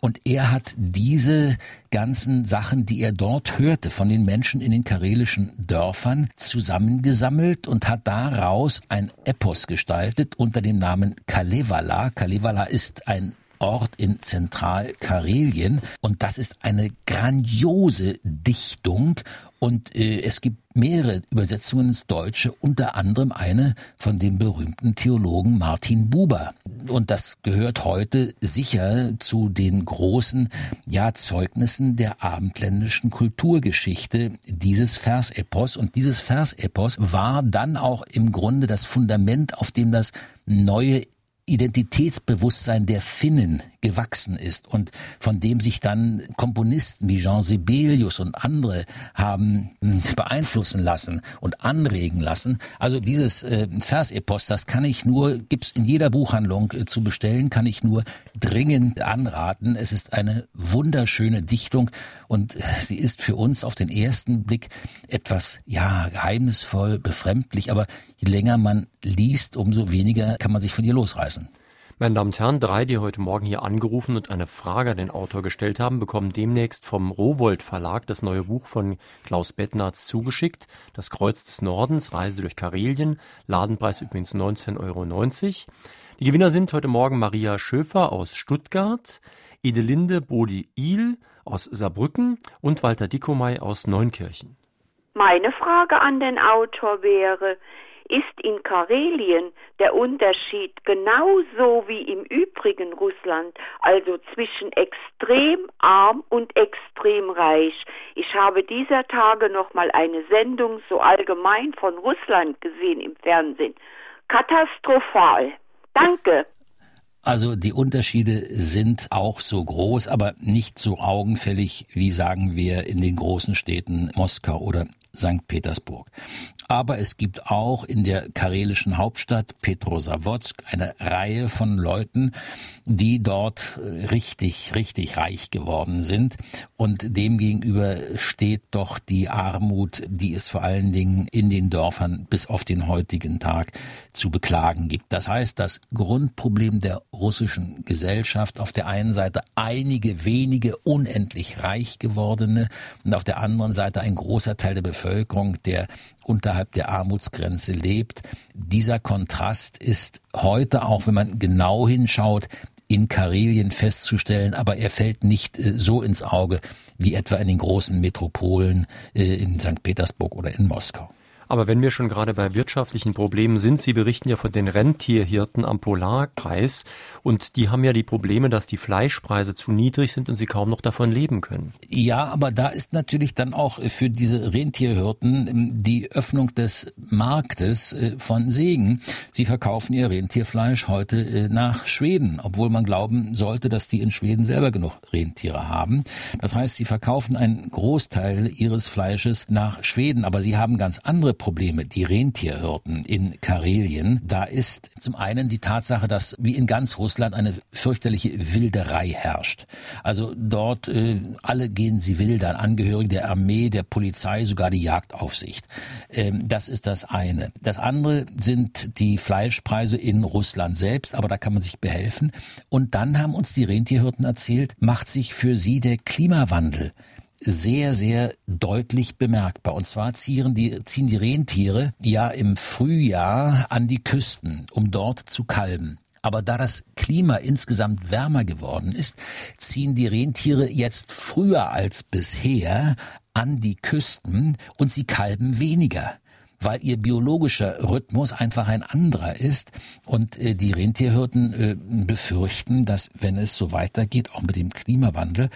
Und er hat diese ganzen Sachen, die er dort hörte, von den Menschen in den karelischen Dörfern zusammengesammelt und hat daraus ein Epos gestaltet unter dem Namen Kalevala. Kalevala ist ein Ort in Zentralkarelien. Und das ist eine grandiose Dichtung. Und äh, es gibt mehrere Übersetzungen ins Deutsche, unter anderem eine von dem berühmten Theologen Martin Buber. Und das gehört heute sicher zu den großen ja, Zeugnissen der abendländischen Kulturgeschichte, dieses Versepos. Und dieses Versepos war dann auch im Grunde das Fundament, auf dem das neue Identitätsbewusstsein der Finnen gewachsen ist und von dem sich dann Komponisten wie Jean Sibelius und andere haben hm, beeinflussen lassen und anregen lassen. Also dieses äh, Versepos, das kann ich nur, gibt's in jeder Buchhandlung äh, zu bestellen, kann ich nur dringend anraten. Es ist eine wunderschöne Dichtung und äh, sie ist für uns auf den ersten Blick etwas, ja, geheimnisvoll, befremdlich, aber je länger man liest, umso weniger kann man sich von ihr losreißen. Meine Damen und Herren, drei, die heute Morgen hier angerufen und eine Frage an den Autor gestellt haben, bekommen demnächst vom Rowold Verlag das neue Buch von Klaus Bettnarz zugeschickt. Das Kreuz des Nordens, Reise durch Karelien. Ladenpreis übrigens 19,90 Euro. Die Gewinner sind heute Morgen Maria Schöfer aus Stuttgart, Edelinde Bodi-Il aus Saarbrücken und Walter Dickomey aus Neunkirchen. Meine Frage an den Autor wäre, ist in Karelien der Unterschied genauso wie im übrigen Russland, also zwischen extrem arm und extrem reich. Ich habe dieser Tage noch mal eine Sendung so allgemein von Russland gesehen im Fernsehen. Katastrophal. Danke. Also die Unterschiede sind auch so groß, aber nicht so augenfällig wie sagen wir in den großen Städten Moskau oder St. Petersburg. Aber es gibt auch in der karelischen Hauptstadt Petrosavodsk eine Reihe von Leuten, die dort richtig, richtig reich geworden sind. Und demgegenüber steht doch die Armut, die es vor allen Dingen in den Dörfern bis auf den heutigen Tag zu beklagen gibt. Das heißt, das Grundproblem der russischen Gesellschaft auf der einen Seite einige wenige unendlich reich gewordene und auf der anderen Seite ein großer Teil der Bevölkerung, der unterhalb der Armutsgrenze lebt. Dieser Kontrast ist heute, auch wenn man genau hinschaut, in Karelien festzustellen, aber er fällt nicht äh, so ins Auge wie etwa in den großen Metropolen äh, in St. Petersburg oder in Moskau. Aber wenn wir schon gerade bei wirtschaftlichen Problemen sind, Sie berichten ja von den Rentierhirten am Polarkreis und die haben ja die Probleme, dass die Fleischpreise zu niedrig sind und sie kaum noch davon leben können. Ja, aber da ist natürlich dann auch für diese Rentierhirten ähm, die Öffnung des Marktes äh, von Segen. Sie verkaufen ihr Rentierfleisch heute äh, nach Schweden, obwohl man glauben sollte, dass die in Schweden selber genug Rentiere haben. Das heißt, sie verkaufen einen Großteil ihres Fleisches nach Schweden, aber sie haben ganz andere Probleme, die Rentierhirten in Karelien, da ist zum einen die Tatsache, dass wie in ganz Russland eine fürchterliche Wilderei herrscht. Also dort äh, alle gehen sie wildern, Angehörige der Armee, der Polizei, sogar die Jagdaufsicht. Ähm, das ist das eine. Das andere sind die Fleischpreise in Russland selbst, aber da kann man sich behelfen. Und dann haben uns die Rentierhirten erzählt, macht sich für sie der Klimawandel sehr, sehr deutlich bemerkbar. Und zwar ziehen die, ziehen die Rentiere ja im Frühjahr an die Küsten, um dort zu kalben. Aber da das Klima insgesamt wärmer geworden ist, ziehen die Rentiere jetzt früher als bisher an die Küsten und sie kalben weniger. weil ihr biologischer Rhythmus einfach ein anderer ist. Und äh, die Rentierhirten äh, befürchten, dass wenn es so weitergeht, auch mit dem Klimawandel,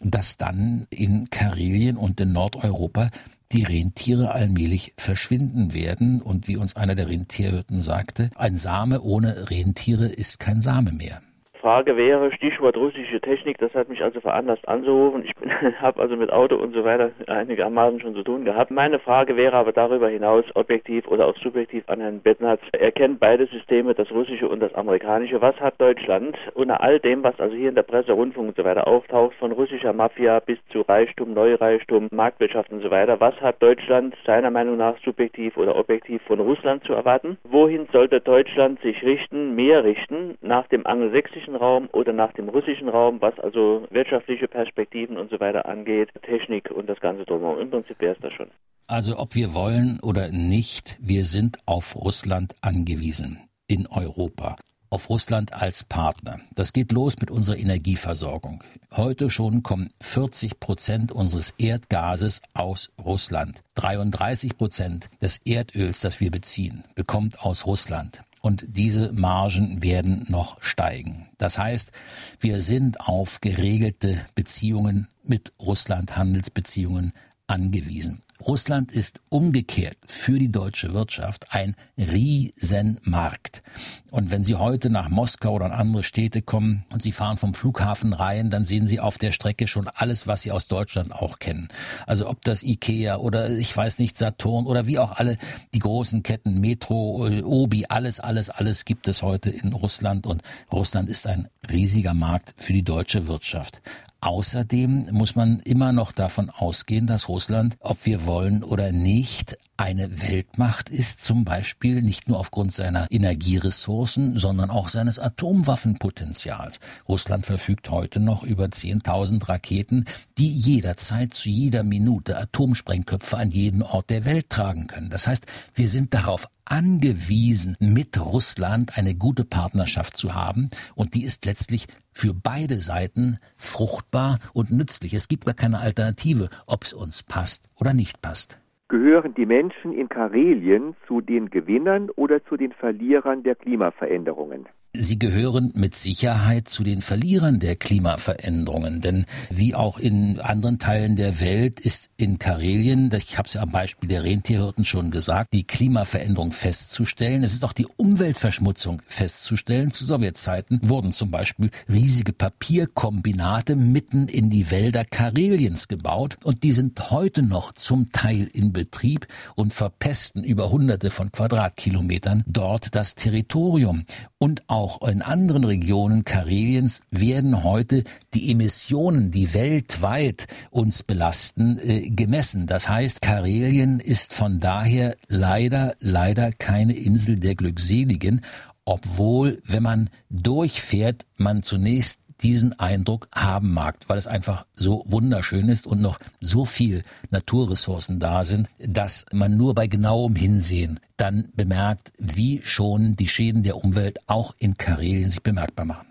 dass dann in Karelien und in Nordeuropa die Rentiere allmählich verschwinden werden. Und wie uns einer der Rentierhirten sagte, ein Same ohne Rentiere ist kein Same mehr. Frage wäre, Stichwort russische Technik, das hat mich also veranlasst anzurufen. Ich [LAUGHS] habe also mit Auto und so weiter einigermaßen schon zu tun gehabt. Meine Frage wäre aber darüber hinaus objektiv oder auch subjektiv an Herrn Bettnatz. Er kennt beide Systeme, das russische und das amerikanische. Was hat Deutschland unter all dem, was also hier in der Presse, Rundfunk und so weiter auftaucht, von russischer Mafia bis zu Reichtum, Neureichtum, Marktwirtschaft und so weiter, was hat Deutschland seiner Meinung nach subjektiv oder objektiv von Russland zu erwarten? Wohin sollte Deutschland sich richten, mehr richten, nach dem angelsächsischen Raum oder nach dem russischen Raum, was also wirtschaftliche Perspektiven und so weiter angeht, Technik und das Ganze drumherum. Im Prinzip wäre es das schon. Also ob wir wollen oder nicht, wir sind auf Russland angewiesen in Europa auf Russland als Partner. Das geht los mit unserer Energieversorgung. Heute schon kommen 40 Prozent unseres Erdgases aus Russland. 33 Prozent des Erdöls, das wir beziehen, bekommt aus Russland und diese Margen werden noch steigen. Das heißt, wir sind auf geregelte Beziehungen mit Russland, Handelsbeziehungen angewiesen. Russland ist umgekehrt für die deutsche Wirtschaft ein Riesenmarkt. Und wenn Sie heute nach Moskau oder in andere Städte kommen und Sie fahren vom Flughafen rein, dann sehen Sie auf der Strecke schon alles, was Sie aus Deutschland auch kennen. Also ob das Ikea oder ich weiß nicht, Saturn oder wie auch alle die großen Ketten, Metro, äh, Obi, alles, alles, alles gibt es heute in Russland und Russland ist ein riesiger Markt für die deutsche Wirtschaft. Außerdem muss man immer noch davon ausgehen, dass Russland, ob wir wollen oder nicht, eine Weltmacht ist, zum Beispiel nicht nur aufgrund seiner Energieressourcen, sondern auch seines Atomwaffenpotenzials. Russland verfügt heute noch über 10.000 Raketen, die jederzeit zu jeder Minute Atomsprengköpfe an jeden Ort der Welt tragen können. Das heißt, wir sind darauf angewiesen, mit Russland eine gute Partnerschaft zu haben und die ist letztlich für beide Seiten fruchtbar und nützlich. Es gibt gar keine Alternative, ob es uns passt oder nicht passt. Gehören die Menschen in Karelien zu den Gewinnern oder zu den Verlierern der Klimaveränderungen? Sie gehören mit Sicherheit zu den Verlierern der Klimaveränderungen, denn wie auch in anderen Teilen der Welt ist in Karelien, ich habe es ja am Beispiel der Rentierhirten schon gesagt, die Klimaveränderung festzustellen. Es ist auch die Umweltverschmutzung festzustellen. Zu Sowjetzeiten wurden zum Beispiel riesige Papierkombinate mitten in die Wälder Kareliens gebaut und die sind heute noch zum Teil in Betrieb und verpesten über hunderte von Quadratkilometern dort das Territorium. Und auch in anderen Regionen Kareliens werden heute die Emissionen, die weltweit uns belasten, äh, gemessen. Das heißt, Karelien ist von daher leider, leider keine Insel der Glückseligen, obwohl, wenn man durchfährt, man zunächst diesen Eindruck haben mag, weil es einfach so wunderschön ist und noch so viel Naturressourcen da sind, dass man nur bei genauem Hinsehen dann bemerkt, wie schon die Schäden der Umwelt auch in Karelien sich bemerkbar machen.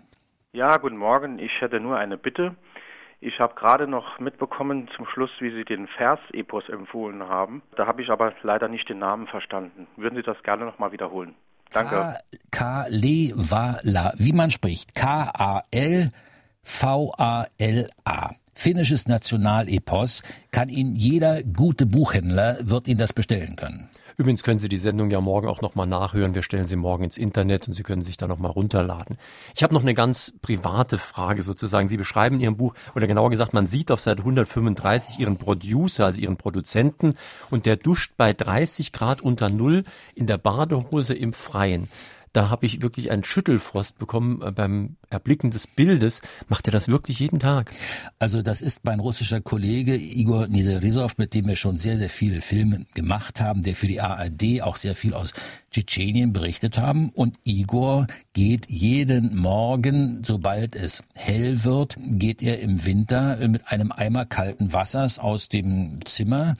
Ja, guten Morgen. Ich hätte nur eine Bitte. Ich habe gerade noch mitbekommen zum Schluss, wie Sie den Vers-Epos empfohlen haben. Da habe ich aber leider nicht den Namen verstanden. Würden Sie das gerne noch mal wiederholen? Danke. Kalevala, wie man spricht. K-A-L-V-A-L-A. Finnisches Nationalepos kann Ihnen jeder gute Buchhändler, wird Ihnen das bestellen können. Übrigens können Sie die Sendung ja morgen auch nochmal nachhören. Wir stellen sie morgen ins Internet und Sie können sich da nochmal runterladen. Ich habe noch eine ganz private Frage sozusagen. Sie beschreiben in Ihrem Buch, oder genauer gesagt, man sieht auf Seite 135 Ihren Producer, also Ihren Produzenten, und der duscht bei 30 Grad unter Null in der Badehose im Freien da habe ich wirklich einen Schüttelfrost bekommen äh, beim Erblicken des Bildes. Macht er das wirklich jeden Tag? Also das ist mein russischer Kollege Igor Niderisov, mit dem wir schon sehr, sehr viele Filme gemacht haben, der für die ARD auch sehr viel aus Tschetschenien berichtet haben. Und Igor geht jeden Morgen, sobald es hell wird, geht er im Winter mit einem Eimer kalten Wassers aus dem Zimmer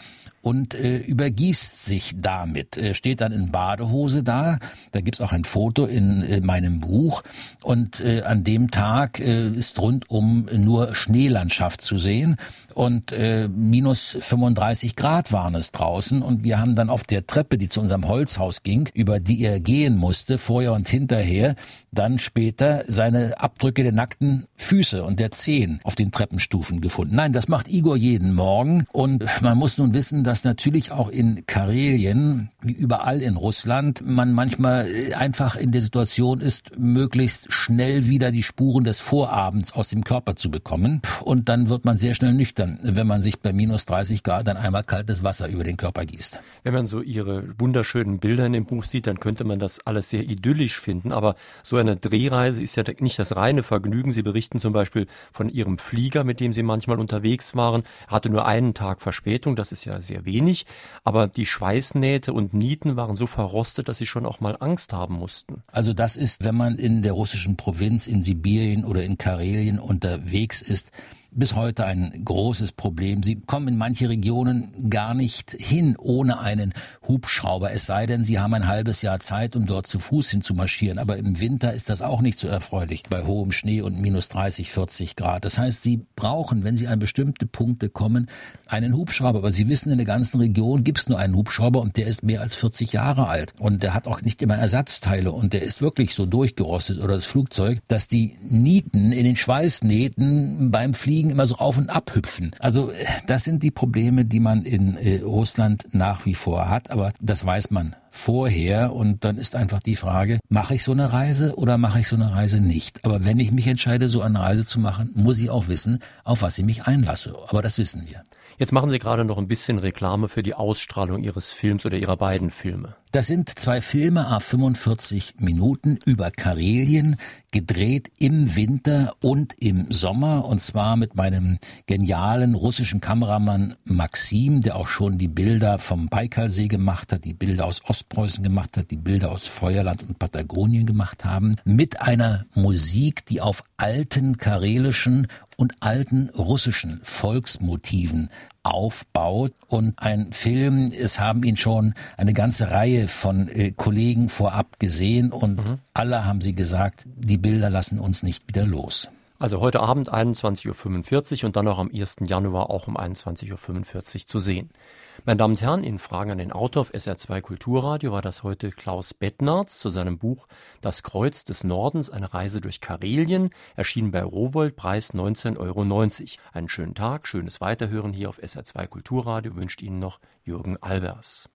und äh, übergießt sich damit. Äh, steht dann in Badehose da. Da gibt's auch ein Foto in äh, meinem Buch. Und äh, an dem Tag äh, ist rundum nur Schneelandschaft zu sehen. Und äh, minus 35 Grad waren es draußen. Und wir haben dann auf der Treppe, die zu unserem Holzhaus ging, über die er gehen musste, vorher und hinterher, dann später seine Abdrücke der nackten Füße und der Zehen auf den Treppenstufen gefunden. Nein, das macht Igor jeden Morgen. Und man muss nun wissen, dass natürlich auch in Karelien, wie überall in Russland, man manchmal äh, einfach in der Situation ist, möglichst schnell wieder die Spuren des Vorabends aus dem Körper zu bekommen. Und dann wird man sehr schnell nüchtern, wenn man sich bei minus 30 Grad dann einmal kaltes Wasser über den Körper gießt. Wenn man so Ihre wunderschönen Bilder in dem Buch sieht, dann könnte man das alles sehr idyllisch finden. Aber so eine Drehreise ist ja nicht das reine Vergnügen. Sie berichten zum Beispiel von Ihrem Flieger, mit dem Sie manchmal unterwegs waren. Hatte nur einen Tag Verspätung, das ist ja sehr wenig. Aber die Schweißnähte und Nieten waren so verrostet, dass Sie schon auch mal Angst haben mussten. Also das ist, wenn man in der russischen Provinz, in Sibirien oder in Karelien unterwegs ist, bis heute ein großes Problem. Sie kommen in manche Regionen gar nicht hin ohne einen Hubschrauber, es sei denn, sie haben ein halbes Jahr Zeit, um dort zu Fuß hinzumarschieren. Aber im Winter ist das auch nicht so erfreulich bei hohem Schnee und minus 30, 40 Grad. Das heißt, sie brauchen, wenn sie an bestimmte Punkte kommen, einen Hubschrauber. Aber sie wissen, in der ganzen Region gibt es nur einen Hubschrauber und der ist mehr als 40 Jahre alt. Und der hat auch nicht immer Ersatzteile und der ist wirklich so durchgerostet oder das Flugzeug, dass die Nieten in den Schweißnähten beim Fliegen Fliegen immer so auf und ab hüpfen. Also äh, das sind die Probleme, die man in äh, Russland nach wie vor hat, aber das weiß man vorher und dann ist einfach die Frage, mache ich so eine Reise oder mache ich so eine Reise nicht? Aber wenn ich mich entscheide, so eine Reise zu machen, muss ich auch wissen, auf was ich mich einlasse. Aber das wissen wir. Jetzt machen Sie gerade noch ein bisschen Reklame für die Ausstrahlung Ihres Films oder Ihrer beiden Filme. Das sind zwei Filme a 45 Minuten über Karelien, gedreht im Winter und im Sommer und zwar mit meinem genialen russischen Kameramann Maxim, der auch schon die Bilder vom Baikalsee gemacht hat, die Bilder aus Ostpreußen gemacht hat, die Bilder aus Feuerland und Patagonien gemacht haben, mit einer Musik, die auf alten karelischen und alten russischen Volksmotiven aufbaut und ein Film, es haben ihn schon eine ganze Reihe von äh, Kollegen vorab gesehen und mhm. alle haben sie gesagt, die Bilder lassen uns nicht wieder los. Also heute Abend 21.45 Uhr und dann auch am 1. Januar auch um 21.45 Uhr zu sehen. Meine Damen und Herren, in Fragen an den Autor auf SR2 Kulturradio war das heute Klaus Bettnarz zu seinem Buch Das Kreuz des Nordens, eine Reise durch Karelien, erschienen bei Rowold, Preis 19,90 Euro. Einen schönen Tag, schönes Weiterhören hier auf SR2 Kulturradio wünscht Ihnen noch Jürgen Albers.